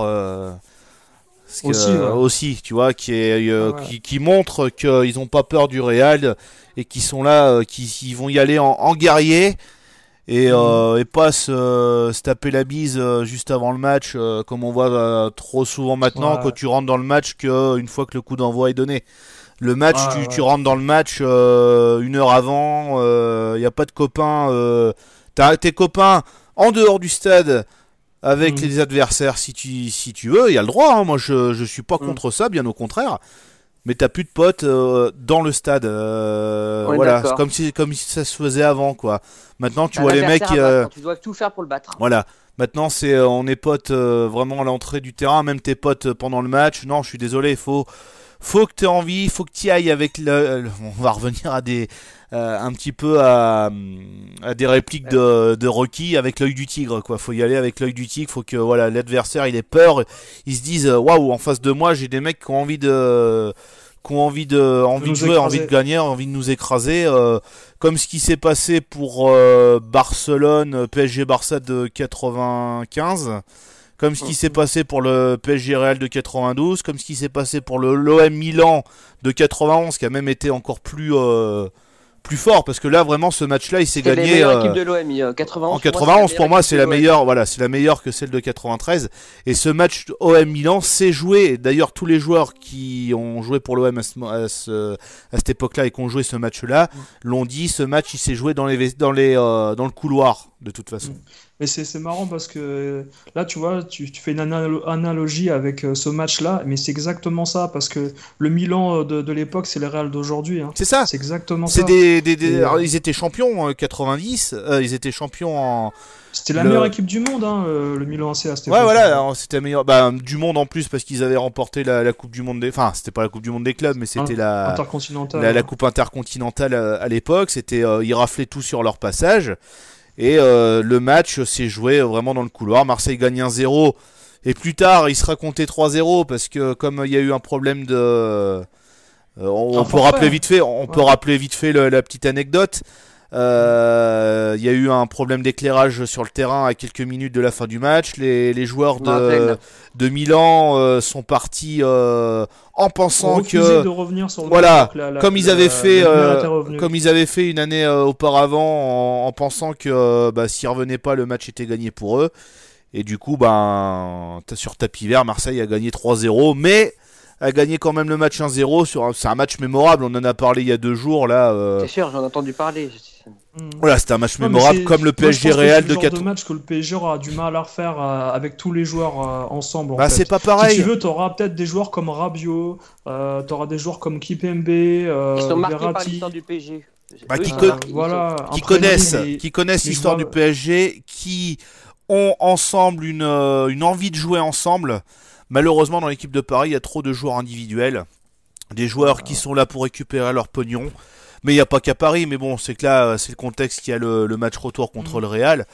Speaker 3: Euh, que,
Speaker 4: Aussi, ouais.
Speaker 3: aussi, tu vois, qui, est, euh,
Speaker 4: Ouais.
Speaker 3: qui, qui montre qu'ils n'ont pas peur du Real et qui sont là, euh, qui, qui vont y aller en, en guerrier et,
Speaker 4: Mhm.
Speaker 3: euh, et pas se, se taper la bise juste avant le match, comme on voit trop souvent maintenant
Speaker 4: Ouais.
Speaker 3: quand tu rentres dans le match que une fois que le coup d'envoi est donné. Le match, tu, tu rentres dans le match une heure avant, il n'y a pas de copains. T'as tes copains en dehors du stade avec
Speaker 4: Mm.
Speaker 3: les adversaires si tu, si tu veux, il y a le droit. hein. Moi, je, je suis pas
Speaker 5: Mm.
Speaker 3: contre ça, bien au contraire. Mais t'as plus de potes euh, dans le stade. euh, voilà, c'est comme si, comme si ça se faisait avant, quoi. Maintenant, tu vois les mecs. euh,
Speaker 5: Tu dois tout faire pour le battre.
Speaker 3: voilà. Maintenant, c'est on est potes vraiment à l'entrée du terrain, même tes potes pendant le match. Non, je suis désolé, il faut faut que tu aies envie, faut que tu ailles avec le, le- On va revenir à des euh, un petit peu à, à des répliques de, de Rocky avec l'œil du tigre quoi. Faut y aller avec l'œil du tigre, faut que voilà l'adversaire il ait peur, ils se disent euh, waouh en face de moi j'ai des mecs qui ont envie de qui ont envie de envie de, jouer, envie de gagner, envie de nous écraser. euh, comme ce qui s'est passé pour euh, Barcelone, PSG Barça de 95, comme ce qui s'est passé pour le PSG Real de 92, comme ce qui s'est passé pour le l'OM Milan de 91, qui a même été encore plus euh, plus fort, parce que là vraiment ce match-là il s'est gagné. euh,
Speaker 5: de l'OM. euh, 91.
Speaker 3: en 91, pour moi, c'est la meilleure. Voilà, c'est la meilleure que celle de 93. Et ce match OM Milan s'est joué. D'ailleurs, tous les joueurs qui ont joué pour l'OM à, ce à, ce- à cette époque-là et qui ont joué ce match-là l'ont dit. Ce match, il s'est joué dans les dans les euh, dans le couloir de toute façon.
Speaker 4: Mais c'est marrant parce que là, tu vois, tu, tu fais une analo- analogie avec euh, ce match-là, mais c'est exactement ça, parce que le Milan euh, de, de l'époque, c'est le Real d'aujourd'hui. hein.
Speaker 3: C'est ça.
Speaker 4: C'est exactement ça.
Speaker 3: des, des, des-
Speaker 4: Et, euh,
Speaker 3: alors, ils étaient champions en 90. euh, ils étaient champions en.
Speaker 4: C'était la
Speaker 3: le-
Speaker 4: meilleure équipe du monde, hein, le Milan AC à cette
Speaker 3: Ouais, voilà, c'était meilleur bah, du monde en plus parce qu'ils avaient remporté la, la Coupe du Monde des. Enfin, c'était pas la Coupe du Monde des clubs, mais c'était la.
Speaker 4: Intercontinental.
Speaker 3: la, la coupe intercontinentale à l'époque, c'était euh, ils raflaient tout sur leur passage et euh, le match s'est joué vraiment dans le couloir. Marseille gagne 1-0 et plus tard il sera compté 3-0 parce que comme il y a eu un problème de euh, on, peut rappeler vite fait, on peut rappeler vite fait le- la petite anecdote. Euh, Il y a eu un problème d'éclairage sur le terrain à quelques minutes de la fin du match. Les, les joueurs de, de Milan euh, sont partis euh, en pensant que
Speaker 4: de revenir sur le
Speaker 3: Voilà,
Speaker 4: match, alors que la- la-
Speaker 3: comme ils
Speaker 4: la-
Speaker 3: avaient fait,
Speaker 4: la
Speaker 3: euh, comme ils avaient fait une année euh, auparavant, en, en pensant que bah, s'ils revenaient pas, le match était gagné pour eux. Et du coup, ben, sur tapis vert, Marseille a gagné 3-0, mais a gagné quand même le match 1-0. Sur, un- c'est un match mémorable. On en a parlé il y a deux jours là. euh,
Speaker 5: C'est sûr, j'en ai entendu parler.
Speaker 4: Mm.
Speaker 3: voilà, c'était un match
Speaker 4: Non,
Speaker 3: mémorable, comme le PSG Real
Speaker 4: c'est
Speaker 3: de
Speaker 4: le genre
Speaker 3: 4.
Speaker 4: de match que le PSG aura du mal à refaire euh, avec tous les joueurs euh, ensemble. en
Speaker 3: Bah, c'est pas
Speaker 4: Si
Speaker 3: pareil.
Speaker 4: tu veux, tu auras peut-être des joueurs comme Rabiot, euh, tu auras des joueurs comme Kipembe, euh,
Speaker 5: Ils sont marqués par
Speaker 4: Verratti.
Speaker 5: l'histoire du PSG.
Speaker 3: Bah, qui con-
Speaker 4: voilà,
Speaker 3: qui connaissent, qui connaissent l'histoire du PSG, qui ont ensemble une, euh, une envie de jouer ensemble. Malheureusement, dans l'équipe de Paris, il y a trop de joueurs individuels, des joueurs qui sont là pour récupérer leur pognon. Mais il n'y a pas qu'à Paris, mais bon, c'est que là, euh, c'est le contexte qui a le, le match retour contre le Real.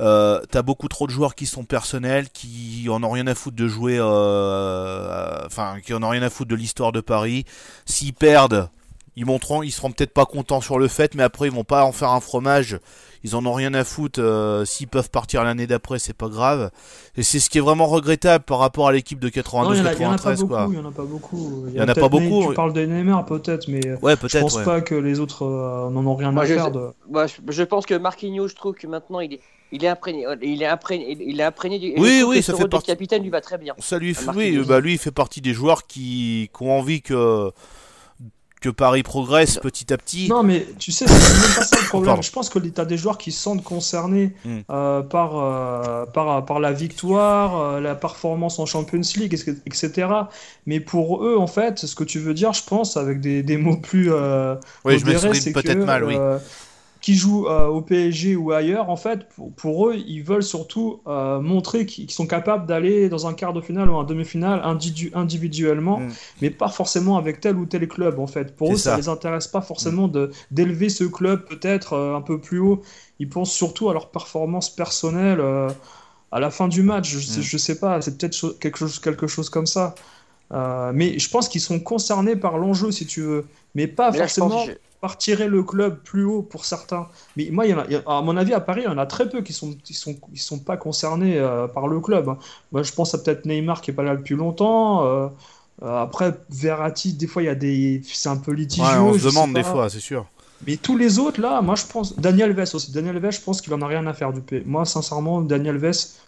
Speaker 3: Euh, T'as beaucoup trop de joueurs qui sont personnels, qui en ont rien à foutre de jouer, euh, enfin, qui en ont rien à foutre de l'histoire de Paris. S'ils perdent, ils monteront, ils seront peut-être pas contents sur le fait, mais après ils vont pas en faire un fromage. Ils en ont rien à foutre. euh, S'ils peuvent partir l'année d'après, c'est pas grave. Et c'est ce qui est vraiment regrettable par rapport à l'équipe de
Speaker 4: Non, il y en a- il y en a pas
Speaker 3: 92-93, quoi.
Speaker 4: beaucoup, il y en a pas beaucoup.
Speaker 3: Il y en a pas
Speaker 4: peut-être
Speaker 3: beaucoup.
Speaker 4: Tu parles de Neymar peut-être, mais euh,
Speaker 3: Ouais,
Speaker 4: je
Speaker 3: peut-être.
Speaker 4: pense
Speaker 3: ouais.
Speaker 4: pas que les autres euh, n'en ont rien
Speaker 5: Moi,
Speaker 4: à
Speaker 5: je
Speaker 4: faire.
Speaker 5: sais-
Speaker 4: De...
Speaker 5: Je, je pense que Marquinhos, je trouve que maintenant il est, il est imprégné, il est imprégné, il est imprégné du.
Speaker 3: Oui,
Speaker 5: je
Speaker 3: oui, ça fait partie-
Speaker 5: capitaine lui va très bien.
Speaker 3: Ça lui,
Speaker 5: à
Speaker 3: fait- oui, bah lui, il fait partie des joueurs qui, qui ont envie que que Paris progresse petit à petit.
Speaker 4: Non, mais tu sais, c'est même pas ça le [coughs] problème. Je pense que tu as des joueurs qui se sentent concernés
Speaker 3: Mm.
Speaker 4: euh, par, euh, par, par la victoire, euh, la performance en Champions League, etc. Mais pour eux, en fait, ce que tu veux dire, je pense, avec des, des mots plus euh,
Speaker 3: oui, je
Speaker 4: c'est
Speaker 3: peut-être mal, oui.
Speaker 4: Qui jouent euh, au PSG ou ailleurs, en fait, pour, pour eux, ils veulent surtout euh, montrer qu'ils sont capables d'aller dans un quart de finale ou un demi-finale individu- individuellement,
Speaker 3: Mm.
Speaker 4: mais pas forcément avec tel ou tel club, en fait. Pour eux, ça,
Speaker 3: ça.
Speaker 4: les intéresse pas forcément de d'élever ce club peut-être euh, un peu plus haut. Ils pensent surtout à leur performance personnelle à la fin du match. Je, sais,
Speaker 3: Mm.
Speaker 4: je sais pas, c'est peut-être cho- quelque chose, quelque chose comme ça. Euh, mais je pense qu'ils sont concernés par l'enjeu, si tu veux, mais pas
Speaker 5: Mais là,
Speaker 4: forcément
Speaker 5: je-
Speaker 4: par tirer le club plus haut pour certains. Mais moi, il y en a, il y a- à mon avis, à Paris, il y en a très peu qui sont, qui sont, qui sont pas concernés euh, par le club. hein. Moi, je pense à peut-être Neymar qui est pas là depuis longtemps. euh, euh, après, Verratti, des fois, il y a des, c'est un peu litigieux.
Speaker 3: Ouais, on se demande des fois, c'est sûr.
Speaker 4: Mais tous les autres, là, moi, je pense. Daniel Vess aussi. Daniel Vess, je pense qu'il en a rien à faire du P. Moi, sincèrement, Daniel Vess,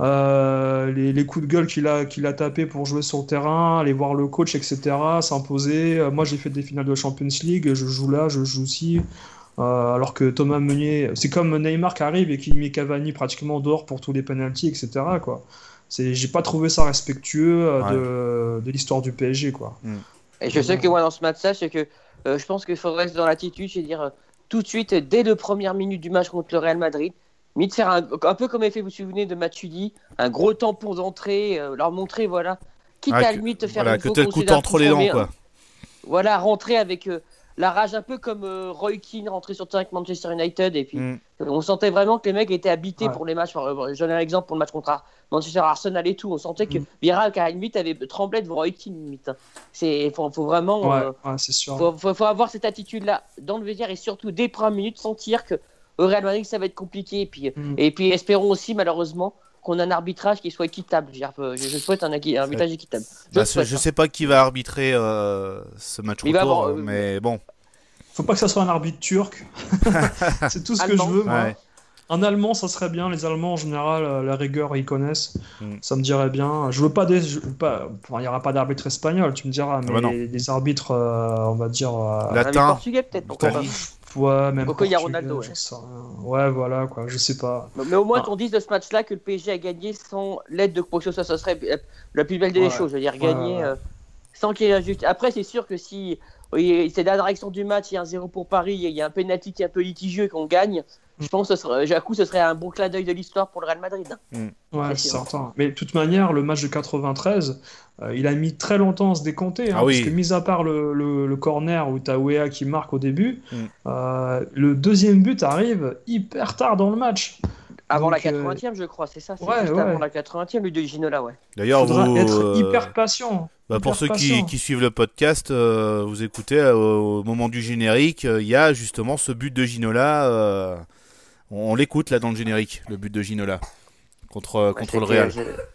Speaker 4: euh, les, les coups de gueule qu'il a, qu'il a tapé pour jouer sur le terrain, aller voir le coach, etc., s'imposer. Euh, moi, j'ai fait des finales de Champions League, je joue là, je joue aussi. Euh, alors que Thomas Meunier, c'est comme Neymar qui arrive et qui met Cavani pratiquement dehors pour tous les penalties, etc. Quoi. C'est, j'ai pas trouvé ça respectueux euh, de, de l'histoire du PSG, quoi.
Speaker 5: Et je sais que moi, dans ce match-là, c'est que euh, je pense qu'il faudrait être dans l'attitude, c'est dire euh, tout de suite, dès les premières minutes du match contre le Real Madrid, limite faire un, un peu comme avait fait, vous vous souvenez de Matuidi, un gros tampon d'entrée, euh, leur montrer, voilà, quitte
Speaker 3: Ah,
Speaker 5: à limite te faire
Speaker 3: Voilà,
Speaker 5: une
Speaker 3: que
Speaker 5: considération
Speaker 3: entre les dents, quoi.
Speaker 5: Voilà, rentrer avec euh, la rage un peu comme euh, Roy Keane rentrer sur le terrain avec Manchester United et puis
Speaker 3: Mm.
Speaker 5: on sentait vraiment que les mecs étaient habités
Speaker 4: Ouais.
Speaker 5: pour les matchs. Euh, Je donne un exemple pour le match contre Manchester Arsenal et tout. On sentait que
Speaker 4: Mm.
Speaker 5: Vieira, à la limite, avait tremblé devant Roy Keane, limite. hein. C'est, faut, faut vraiment,
Speaker 4: Ouais,
Speaker 5: euh,
Speaker 4: ouais, c'est sûr.
Speaker 5: faut, faut- faut avoir cette attitude-là dans le vestiaire et surtout dès premières minutes sentir que au Real Madrid ça va être compliqué. Et puis,
Speaker 4: Mm.
Speaker 5: et puis espérons aussi malheureusement qu'on a un arbitrage qui soit équitable. Je, euh, je- souhaite un, un arbitrage équitable. Je
Speaker 3: Bah,
Speaker 5: souhaite,
Speaker 3: je
Speaker 5: hein.
Speaker 3: sais pas qui va arbitrer euh, ce match
Speaker 5: va
Speaker 3: retour,
Speaker 5: avoir, euh,
Speaker 3: mais bon.
Speaker 4: Faut pas que ça soit un arbitre turc. [laughs] c'est tout ce que je veux, moi.
Speaker 3: Ouais.
Speaker 4: Un Allemand, ça serait bien. Les Allemands, en général, la rigueur, ils connaissent.
Speaker 3: Mm.
Speaker 4: Ça me dirait bien. Je veux pas des. je veux pas... enfin, il y aura pas d'arbitre espagnol, tu me diras, mais
Speaker 3: bah
Speaker 4: les, les arbitres, euh, on va dire. euh,
Speaker 3: Latin.
Speaker 5: portugais peut-être.
Speaker 4: Ouais, même.
Speaker 5: Pourquoi il y a Ronaldo, ouais.
Speaker 4: voilà, quoi. Je sais pas.
Speaker 5: Mais au moins
Speaker 4: Ah.
Speaker 5: qu'on dise de ce match-là que le PSG a gagné sans l'aide de quoi que ce soit, ça serait la plus belle des
Speaker 4: Ouais.
Speaker 5: choses. Je veux dire, gagner euh, sans qu'il y ait la justice. Après, c'est sûr que si oui, c'est la direction du match, il y a un 0 pour Paris, il y a un penalty qui est un peu litigieux et qu'on gagne, je pense que ce serait, à coup, ce serait un bon clin d'œil de l'histoire pour le Real Madrid.
Speaker 4: Ouais,
Speaker 5: C'est
Speaker 4: certain. Mais de toute manière, le match de 93, euh, il a mis très longtemps à se décompter. hein,
Speaker 3: Ah oui.
Speaker 4: Parce que, mis à part le, le- le corner où t'as Wea qui marque au début,
Speaker 3: Mm.
Speaker 4: euh, le deuxième but arrive hyper tard dans le match.
Speaker 5: Avant
Speaker 4: Donc,
Speaker 5: la
Speaker 4: euh,
Speaker 5: 80e, je crois, c'est ça C'est
Speaker 4: ouais,
Speaker 5: juste
Speaker 4: ouais.
Speaker 5: avant la 80e, lui de Ginola, ouais.
Speaker 3: D'ailleurs,
Speaker 4: faudra
Speaker 3: vous,
Speaker 4: être
Speaker 3: euh,
Speaker 4: hyper patient.
Speaker 3: bah, pour ceux qui, suivent le podcast, euh, vous écoutez euh, au moment du générique, euh, il y a justement ce but de Ginola. On on l'écoute là dans le générique, le but de Ginola contre, euh, contre le Real.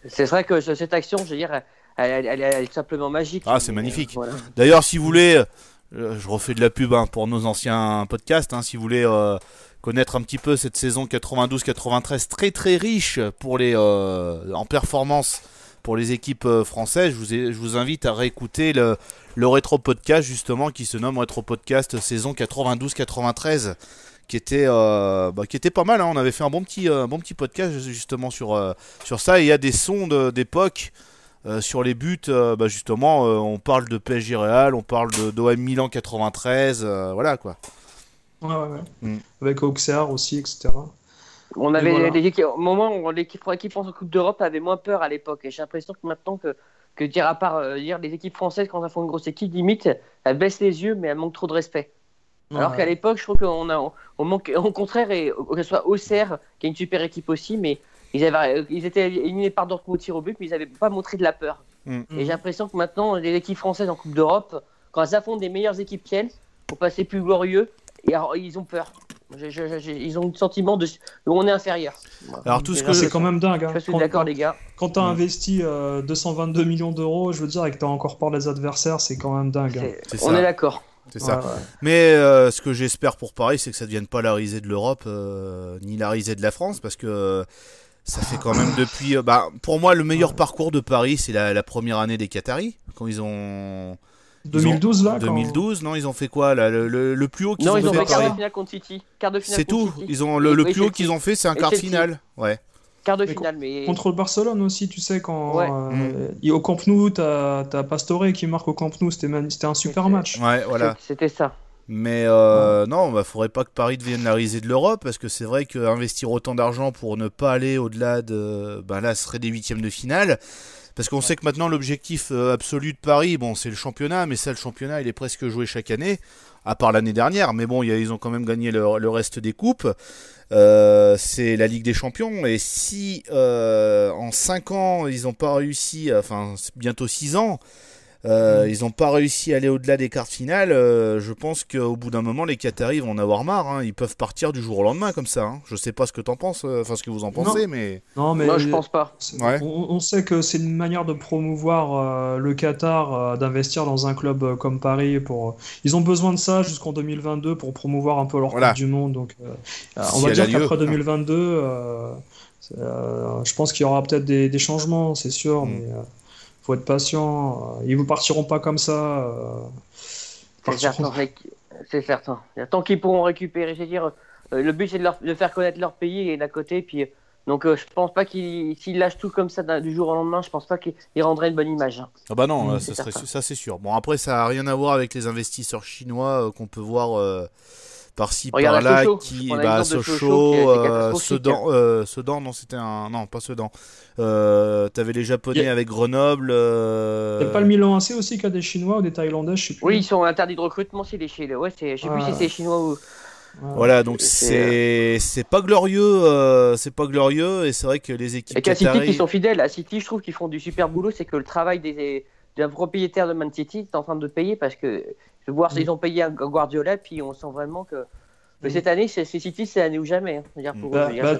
Speaker 5: c'est- vrai que ce- cette action, je veux dire, elle, elle- elle- elle est simplement magique.
Speaker 3: Ah, c'est magnifique.
Speaker 5: voilà.
Speaker 3: D'ailleurs, si vous voulez, euh, je refais de la pub hein, pour nos anciens podcasts, hein, si vous voulez euh, connaître un petit peu cette saison 92-93 très très riche pour les euh, en performance pour les équipes françaises, je vous, ai- je vous invite à réécouter le, le rétro podcast justement qui se nomme rétro podcast saison 92-93 qui était euh, bah, qui était pas mal. hein. On avait fait un bon petit euh, bon petit podcast justement sur euh, sur ça. Et il y a des sons de- d'époque. Euh, sur les buts, euh, bah, justement, euh, on parle de PSG Real, on parle de d'OM Milan 93, euh, voilà quoi.
Speaker 4: Ouais, ouais, ouais.
Speaker 3: Mm.
Speaker 4: Avec Auxerre aussi, etc.
Speaker 5: On avait
Speaker 4: voilà.
Speaker 5: les équipes- au moment où l'équipe l'équipe en Coupe d'Europe avait moins peur à l'époque. Et j'ai l'impression que maintenant que, que dire à part euh, dire les équipes françaises quand elles font une grosse équipe, limite, elles baissent les yeux, mais elles manquent trop de respect. Alors
Speaker 4: Ouais.
Speaker 5: qu'à l'époque, je trouve qu'on a, on manque, au contraire, et que ce soit Auxerre, qui est une super équipe aussi, mais ils, avaient, ils étaient éliminés par Dortmund au tir au but, mais ils n'avaient pas montré de la peur.
Speaker 3: Mm.
Speaker 5: Et j'ai l'impression que maintenant, les équipes françaises en Coupe d'Europe, quand elles affrontent des meilleures équipes qu'elles, pour passer plus glorieux, et alors, ils ont peur. Je- je- je- ils ont le sentiment de on est inférieur.
Speaker 3: Alors, tout ce que-
Speaker 4: C'est quand même dingue. hein.
Speaker 5: Je suis
Speaker 4: Quand-
Speaker 5: d'accord, les gars.
Speaker 4: Quand t'as
Speaker 3: Mm.
Speaker 4: investi euh, 222 millions d'euros, je veux dire, et que t'as encore peur des adversaires, c'est quand même dingue. hein.
Speaker 5: On
Speaker 3: ça.
Speaker 5: est d'accord.
Speaker 3: C'est ça.
Speaker 4: Ouais, ouais.
Speaker 3: Mais euh, ce que j'espère pour Paris, c'est que ça ne devienne pas la risée de l'Europe, euh, ni la risée de la France, parce que euh, ça fait quand même depuis. euh, bah, pour moi, le meilleur parcours de Paris, c'est la, la première année des Qataris, quand ils ont. ils ont-
Speaker 4: 2012 là. quand-
Speaker 3: 2012, non, ils ont fait quoi là, le, le- le plus haut qu'ils
Speaker 5: Non,
Speaker 3: ont,
Speaker 5: ils ont
Speaker 3: fait
Speaker 5: fait quart de finale contre City.
Speaker 3: C'est tout. Ils ont le, le plus haut qu'ils ont fait, c'est un quart de finale. Ouais.
Speaker 5: Quart de
Speaker 4: Mais
Speaker 5: finale, mais.
Speaker 4: Contre le Barcelone aussi, tu sais, quand
Speaker 5: Ouais.
Speaker 4: euh, et au Camp Nou, t'as t'as Pastore qui marque au Camp Nou, c'était un super match.
Speaker 3: Ouais, voilà.
Speaker 5: C'était ça.
Speaker 3: Mais euh, non, bah, faudrait pas que Paris devienne la risée de l'Europe, parce que c'est vrai qu'investir autant d'argent pour ne pas aller au-delà de, ben là, ce serait des huitièmes de finale. Parce qu'on sait que maintenant l'objectif euh, absolu de Paris, bon, c'est le championnat, mais ça, le championnat, il est presque joué chaque année, à part l'année dernière. Mais bon, ils ont quand même gagné le, reste des coupes. Euh, c'est la Ligue des Champions. Et si euh, en 5 ans, ils n'ont pas réussi, enfin, bientôt 6 ans, euh, ils n'ont pas réussi à aller au-delà des quarts de finale. euh, je pense qu'au bout d'un moment, les Qataris vont en avoir marre. hein. Ils peuvent partir du jour au lendemain comme ça. hein. Je sais pas ce que t'en penses, euh, enfin ce que vous en pensez, mais
Speaker 4: Non, mais
Speaker 5: Moi, je pense pas.
Speaker 3: Ouais.
Speaker 4: on, on sait que c'est une manière de promouvoir euh, le Qatar, euh, d'investir dans un club euh, comme Paris. Pour... Ils ont besoin de ça jusqu'en 2022 pour promouvoir un peu leur
Speaker 3: Voilà.
Speaker 4: Coupe du Monde. Donc,
Speaker 3: Si
Speaker 4: on va dire qu'après 2022, euh, c'est, euh, je pense qu'il y aura peut-être des, des changements, c'est sûr,
Speaker 3: Mm.
Speaker 4: mais euh, faut être patient. Euh, Ils ne partiront pas comme ça. euh,
Speaker 5: C'est certain. mec. C'est certain. Tant qu'ils pourront récupérer, je veux dire, euh, le but c'est de, leur- de faire connaître leur pays et d'un côté, puis donc euh, je pense pas qu'ils s'ils lâchent tout comme ça du jour au lendemain, je pense pas qu'ils ils rendraient une bonne image. hein.
Speaker 3: ah bah non,
Speaker 4: Mm,
Speaker 3: ça, serait-
Speaker 5: certain.
Speaker 3: ça c'est sûr. Bon après, ça a rien à voir avec les investisseurs chinois euh, qu'on peut voir euh, par-ci par-là, qui, bah, Sochaux, euh,
Speaker 5: catastrophique.
Speaker 3: Sedan, euh, Sedan, non, c'était un, non, pas Sedan. Euh, T'avais les Japonais avec Grenoble. euh,
Speaker 4: a pas le Milan AC aussi qui a des Chinois ou des Thaïlandais, je sais plus.
Speaker 5: Oui, ils sont interdits de recrutement si les Chinois. Ouais, c'est- je sais plus si c'est chinois ou.
Speaker 3: Voilà, donc
Speaker 5: C'est,
Speaker 3: c'est c'est pas glorieux, euh, c'est pas glorieux, et c'est vrai que les équipes
Speaker 5: Et qu'à City qui sont fidèles. À City, je trouve qu'ils font du super boulot. C'est que le travail des, des propriétaires de Man City est en train de payer parce que je vois,
Speaker 4: Mm.
Speaker 5: ils ont payé un Guardiola, puis on sent vraiment que,
Speaker 4: Mm.
Speaker 5: cette année, c'est c'est City, c'est l'année ou jamais. hein. Pour
Speaker 4: Bah, bah,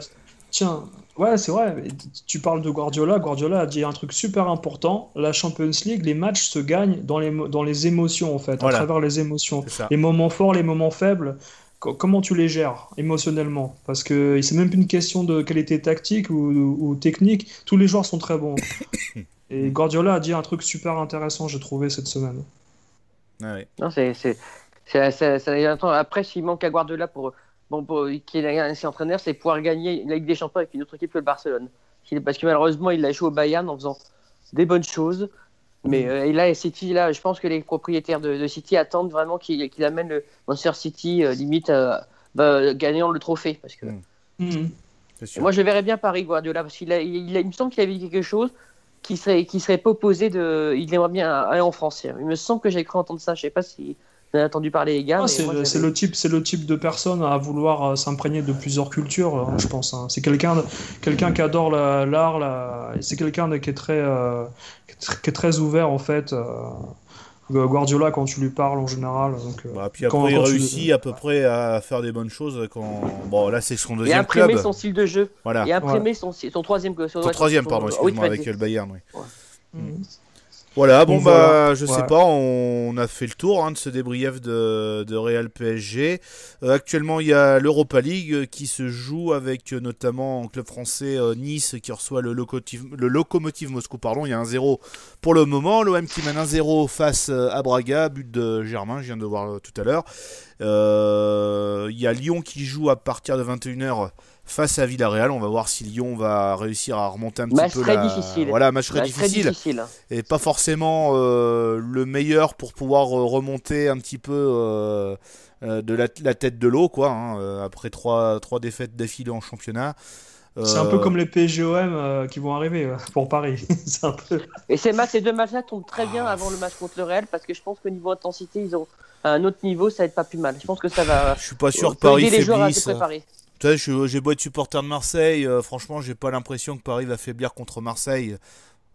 Speaker 4: tiens, ouais, c'est vrai. Tu parles de Guardiola. Guardiola a dit un truc super important. La Champions League, les matchs se gagnent dans les, dans les émotions, en fait,
Speaker 3: Voilà.
Speaker 4: à travers les émotions. Les moments forts, les moments faibles. co- Comment tu les gères émotionnellement? Parce que c'est même plus une question de qualité tactique ou, ou technique. Tous les joueurs sont très bons. [coughs] Et Guardiola a dit un truc super intéressant, j'ai trouvé cette semaine.
Speaker 5: Non, c'est. Après, s'il manque à Guardiola pour. Bon, pour qu'il ait un ancien entraîneur, c'est pouvoir gagner la Ligue des Champions avec une autre équipe que le Barcelone. Parce que malheureusement, il a joué au Bayern en faisant des bonnes choses. Mais
Speaker 4: Mm.
Speaker 5: euh, et là, City, là, je pense que les propriétaires de, de City attendent vraiment qu'il qu'il amène le Manchester City euh, limite euh, bah, gagnant le trophée. Parce que
Speaker 3: Mm. Sûr.
Speaker 5: moi, je verrais bien Paris Guardiola parce qu'il il, me semble qu'il avait quelque chose qui serait, qui serait pas opposé de. Il aimerait bien aller en France. Il me semble que j'ai cru entendre ça. Je sais pas si vous avez entendu parler les gars.
Speaker 4: Ah, c'est le, type, c'est le type de personne à vouloir euh, s'imprégner de plusieurs cultures, hein, je pense. hein. C'est quelqu'un, quelqu'un qui adore la- l'art, la- c'est quelqu'un de- qui est très, euh, qui est très, qui est très ouvert en fait. euh, Guardiola quand tu lui parles en général. Donc, euh,
Speaker 3: Bah, puis après,
Speaker 4: quand-
Speaker 3: il
Speaker 4: quand tu-
Speaker 3: réussit à peu près à faire des bonnes choses quand. Bon, là, c'est son
Speaker 5: Et
Speaker 3: deuxième
Speaker 5: imprimer
Speaker 3: club.
Speaker 5: son style de jeu.
Speaker 3: Voilà.
Speaker 5: Et imprimer son, son troisième. Son,
Speaker 3: Son troisième,
Speaker 5: son-
Speaker 3: pardon, excuse-moi, avec le Bayern, oui.
Speaker 4: Mhm.
Speaker 3: Voilà, bon
Speaker 4: Donc,
Speaker 3: bah
Speaker 4: voilà.
Speaker 3: je sais pas, on a fait le tour hein, de ce débrief de, de Real PSG. Euh, actuellement il y a l'Europa League euh, qui se joue avec euh, notamment en club français euh, Nice qui reçoit le, Locomotive, le Locomotive Moscou. Pardon, il y a un 0 pour le moment. L'OM qui mène 1-0 face à Braga, but de Germain, je viens de voir tout à l'heure. Il y a Lyon qui joue à partir de 21h face à Villarreal. On va voir si Lyon va réussir à remonter un petit
Speaker 5: Match
Speaker 3: peu
Speaker 5: très
Speaker 3: la...
Speaker 5: difficile.
Speaker 3: Voilà, match très
Speaker 5: Bah, très
Speaker 3: difficile et pas forcément euh, le meilleur pour pouvoir euh, remonter un petit peu euh, de la, la tête de l'eau quoi hein, après trois, trois défaites d'affilée en championnat
Speaker 4: C'est un
Speaker 3: Euh,
Speaker 4: peu comme les PSGOM euh, qui vont arriver euh, [laughs] pour Paris. [laughs] c'est un peu.
Speaker 5: Et ces, matchs, ces deux matchs-là tombent très bien avant le match contre le Real parce que je pense qu'au niveau intensité, ils ont à un autre niveau, ça va être pas plus mal. Je pense que ça va.
Speaker 3: je suis pas sûr que Paris
Speaker 5: les joueurs à se
Speaker 3: faiblisse
Speaker 5: préparer.
Speaker 3: Tu je- j'ai beau être supporter de Marseille euh, franchement j'ai pas l'impression que Paris va faiblir contre Marseille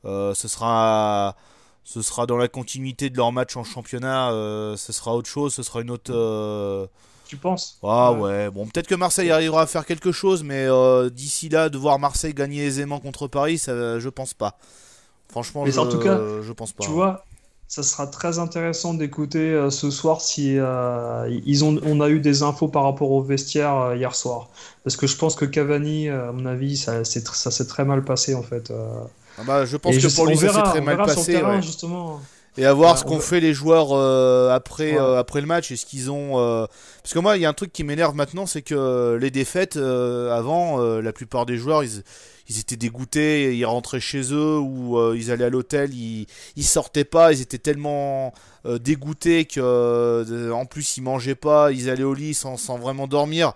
Speaker 3: Euh, ce sera ce sera dans la continuité de leur match en championnat euh, ce sera autre chose ce sera une autre euh,
Speaker 4: Tu penses?
Speaker 3: Ah
Speaker 4: Ouais.
Speaker 3: ouais, bon peut-être que Marseille arrivera à faire quelque chose, mais euh, d'ici là, de voir Marseille gagner aisément contre Paris, ça, je pense pas. Franchement,
Speaker 4: Mais
Speaker 3: je,
Speaker 4: en tout cas,
Speaker 3: je pense pas.
Speaker 4: Tu vois, ça sera très intéressant d'écouter euh, ce soir si euh, ils ont, on a eu des infos par rapport au vestiaire euh, hier soir. Parce que je pense que Cavani, à mon avis, ça, ça s'est très mal passé en fait.
Speaker 3: Ah bah, je pense
Speaker 4: Et
Speaker 3: que
Speaker 4: je-
Speaker 3: pour lui,
Speaker 4: on
Speaker 3: ça
Speaker 4: verra,
Speaker 3: s'est très
Speaker 4: on
Speaker 3: mal
Speaker 4: verra sur le
Speaker 3: passé.
Speaker 4: terrain,
Speaker 3: ouais.
Speaker 4: justement.
Speaker 3: Et à voir
Speaker 4: Ouais,
Speaker 3: ce
Speaker 4: on
Speaker 3: qu'ont fait les joueurs après,
Speaker 4: Ouais.
Speaker 3: après le match. Est-ce qu'ils ont. Parce que moi, il y a un truc qui m'énerve maintenant, c'est que les défaites, avant, la plupart des joueurs, ils, ils étaient dégoûtés, ils rentraient chez eux ou euh, ils allaient à l'hôtel, ils, ils sortaient pas, ils étaient tellement euh, dégoûtés que, euh, en plus, ils mangeaient pas, ils allaient au lit sans, vraiment dormir.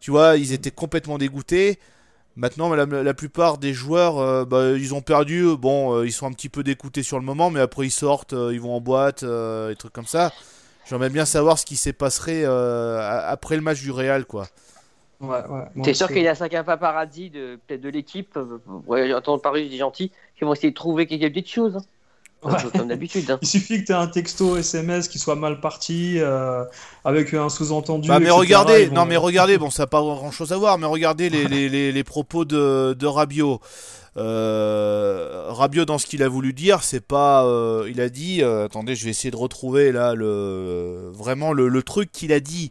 Speaker 3: Tu vois, ils étaient complètement dégoûtés. Maintenant, la, plupart des joueurs, bah, ils ont perdu. Bon, ils sont un petit peu dégoûtés sur le moment, mais après ils sortent, ils vont en boîte, des trucs comme ça. J'aimerais bien savoir ce qui s'est passerait après le match du Real, quoi.
Speaker 4: Ouais, ouais, moi
Speaker 5: T'es sûr qu'il y a 5 paparazzi de peut-être de l'équipe, euh, ouais, entendre Paris, je dis gentil, qui vont essayer de trouver quelques petites choses. hein.
Speaker 4: Ouais.
Speaker 5: Comme- d'habitude. hein.
Speaker 4: Il suffit que tu aies un texto SMS qui soit mal parti, euh, avec un sous-entendu.
Speaker 3: Bah, mais
Speaker 4: etc.,
Speaker 3: regardez,
Speaker 4: vont-
Speaker 3: non mais regardez, bon ça n'a pas grand chose à voir, mais regardez les, les, les, les propos de, de Rabiot. Euh, Rabiot dans ce qu'il a voulu dire, c'est pas, euh, il a dit, euh, attendez, je vais essayer de retrouver là le vraiment le, le truc qu'il a dit.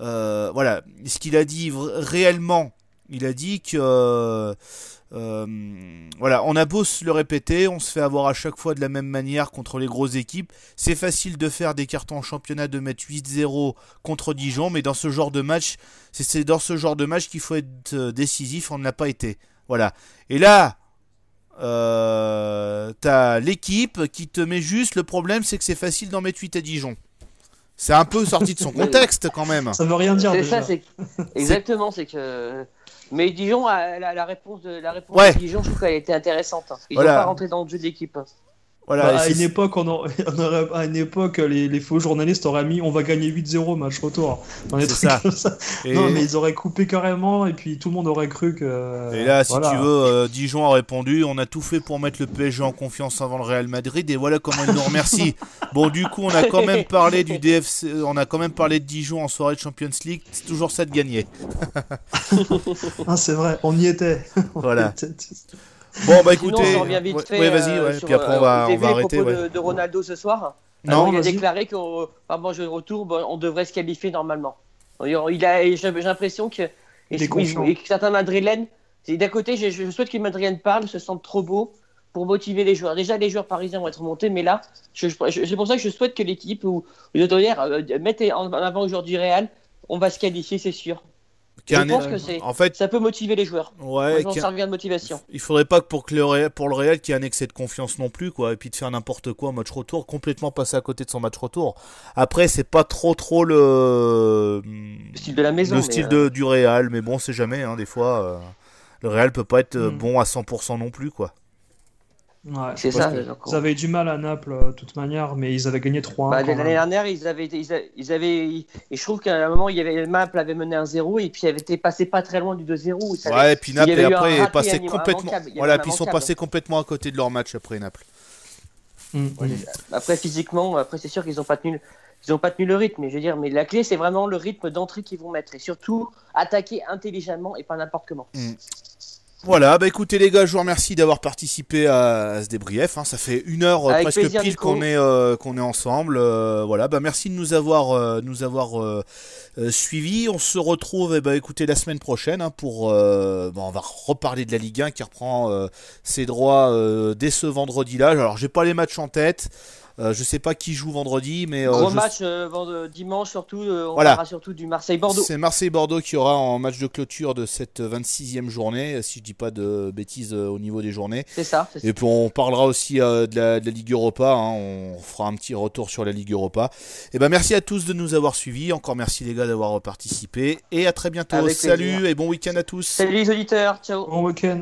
Speaker 3: Euh, voilà, ce qu'il a dit réellement, il a dit que euh, euh, voilà, on a beau se le répéter, on se fait avoir à chaque fois de la même manière contre les grosses équipes. C'est facile de faire des cartons en championnat, de mettre 8-0 contre Dijon, mais dans ce genre de match, c'est- dans ce genre de match qu'il faut être décisif. On ne l'a pas été. Voilà. Et là, t'as l'équipe qui te met juste. Le problème, c'est que c'est facile d'en mettre 8 à Dijon. C'est un peu sorti de son [laughs] contexte quand même.
Speaker 4: Ça veut rien dire
Speaker 5: C'est
Speaker 4: déjà.
Speaker 5: ça, c'est exactement, c'est que. Mais Dijon, a- la, la réponse de la réponse
Speaker 3: Ouais.
Speaker 5: de Dijon, je trouve qu'elle était intéressante. Ils
Speaker 3: Voilà.
Speaker 5: n'ont pas rentré dans le jeu d'équipe.
Speaker 3: Voilà.
Speaker 4: Bah, à une époque, on, en- [laughs] à une époque, les, les faux journalistes auraient mis on va gagner 8-0 match retour. Dans les trucs
Speaker 3: ça.
Speaker 4: comme ça.
Speaker 3: et-
Speaker 4: Non, mais ils auraient coupé carrément et puis tout le monde aurait cru que.
Speaker 3: Et là, si
Speaker 4: voilà.
Speaker 3: tu veux, euh, Dijon a répondu on a tout fait pour mettre le PSG en confiance avant le Real Madrid, et voilà comment ils nous remercient. [laughs] bon, du coup, on a quand même parlé du DFC, on a quand même parlé de Dijon en soirée de Champions League. C'est toujours ça de gagner. [laughs]
Speaker 4: Ah, c'est vrai, on y était. On
Speaker 3: Voilà.
Speaker 4: y était.
Speaker 3: Bon, bah
Speaker 5: Sinon,
Speaker 3: écoutez,
Speaker 5: on revient vite
Speaker 3: ouais,
Speaker 5: fait.
Speaker 3: ouais, vas-y,
Speaker 5: euh,
Speaker 3: ouais,
Speaker 5: sur,
Speaker 3: puis après on
Speaker 5: euh,
Speaker 3: va, on va arrêter. ouais.
Speaker 5: de, de Ronaldo ce soir.
Speaker 4: Non,
Speaker 5: Alors, il a déclaré qu'avant le retour, bon, on devrait se qualifier normalement. Il a, j'ai l'impression que, et, et- que certains Madrilènes, d'un côté, je, je souhaite que les Madrilènes parlent, se sentent trop beaux pour motiver les joueurs. Déjà, les joueurs parisiens vont être montés, mais là, c'est pour ça que je souhaite que l'équipe ou les autorités euh, mettent en en avant aujourd'hui Real. On va se qualifier, c'est sûr. Je
Speaker 3: un-
Speaker 5: pense que c'est,
Speaker 3: En fait,
Speaker 5: ça peut motiver les joueurs. Moi,
Speaker 3: ouais,
Speaker 5: je de motivation.
Speaker 3: il faudrait pas que pour, que le Real, pour le Real qu'il y ait un excès de confiance non plus, quoi, et puis de faire n'importe quoi match retour, complètement passer à côté de son match retour. Après, c'est pas trop trop le
Speaker 5: Le style de la maison.
Speaker 3: le
Speaker 5: mais,
Speaker 3: style
Speaker 5: euh,
Speaker 3: de, du Real, mais bon, c'est jamais, hein, des fois, euh, le Real peut pas être euh,
Speaker 4: Mm.
Speaker 3: bon à 100% non plus, quoi.
Speaker 4: Ouais.
Speaker 5: C'est ça.
Speaker 4: Ils avaient du mal à Naples, euh, de toute manière, mais ils avaient gagné 3-1.
Speaker 5: Bah, L'année dernière, ils avaient, ils avaient, ils avaient- et je trouve qu'à un moment, il y avait Naples avait mené un 0 et puis avait été passé pas très loin du 2-0. Ça avait-
Speaker 3: Ouais, et puis Naples, et après, est passé complètement. Voilà, puis ils sont passés complètement à côté de leur match après Naples.
Speaker 4: Mm, mm.
Speaker 5: Après, physiquement, après c'est sûr qu'ils n'ont pas tenu, ils ont pas tenu le rythme. Mais je veux dire, mais la clé, c'est vraiment le rythme d'entrée qu'ils vont mettre et surtout attaquer intelligemment et pas n'importe comment.
Speaker 3: Voilà, bah écoutez les gars, je vous remercie d'avoir participé à, à ce débrief. hein. Ça fait une heure euh, presque
Speaker 5: plaisir,
Speaker 3: pile qu'on est euh, qu'on est ensemble. Euh, voilà, bah merci de nous avoir euh, nous avoir suivis. On se retrouve, eh ben, écoutez la semaine prochaine hein, pour euh, bon, on va reparler de la Ligue 1 qui reprend euh, ses droits euh, dès ce vendredi-là. Alors j'ai pas les matchs en tête. Euh, je sais pas qui joue vendredi, mais euh,
Speaker 5: Gros
Speaker 3: je-
Speaker 5: match euh, dimanche surtout. euh, on
Speaker 3: Voilà.
Speaker 5: parlera surtout du Marseille-Bordeaux.
Speaker 3: C'est Marseille-Bordeaux qui aura en match de clôture de cette 26e journée, si je dis pas de bêtises euh, au niveau des journées.
Speaker 5: C'est ça. c'est ça.
Speaker 3: Et puis on parlera aussi euh, de, la, de la Ligue Europa, hein. on fera un petit retour sur la Ligue Europa. Et ben merci à tous de nous avoir suivis, encore merci les gars d'avoir participé, et à très bientôt.
Speaker 5: Avec
Speaker 3: Salut
Speaker 5: plaisir.
Speaker 3: et bon week-end à tous.
Speaker 5: Salut les auditeurs. Ciao.
Speaker 4: Bon week-end.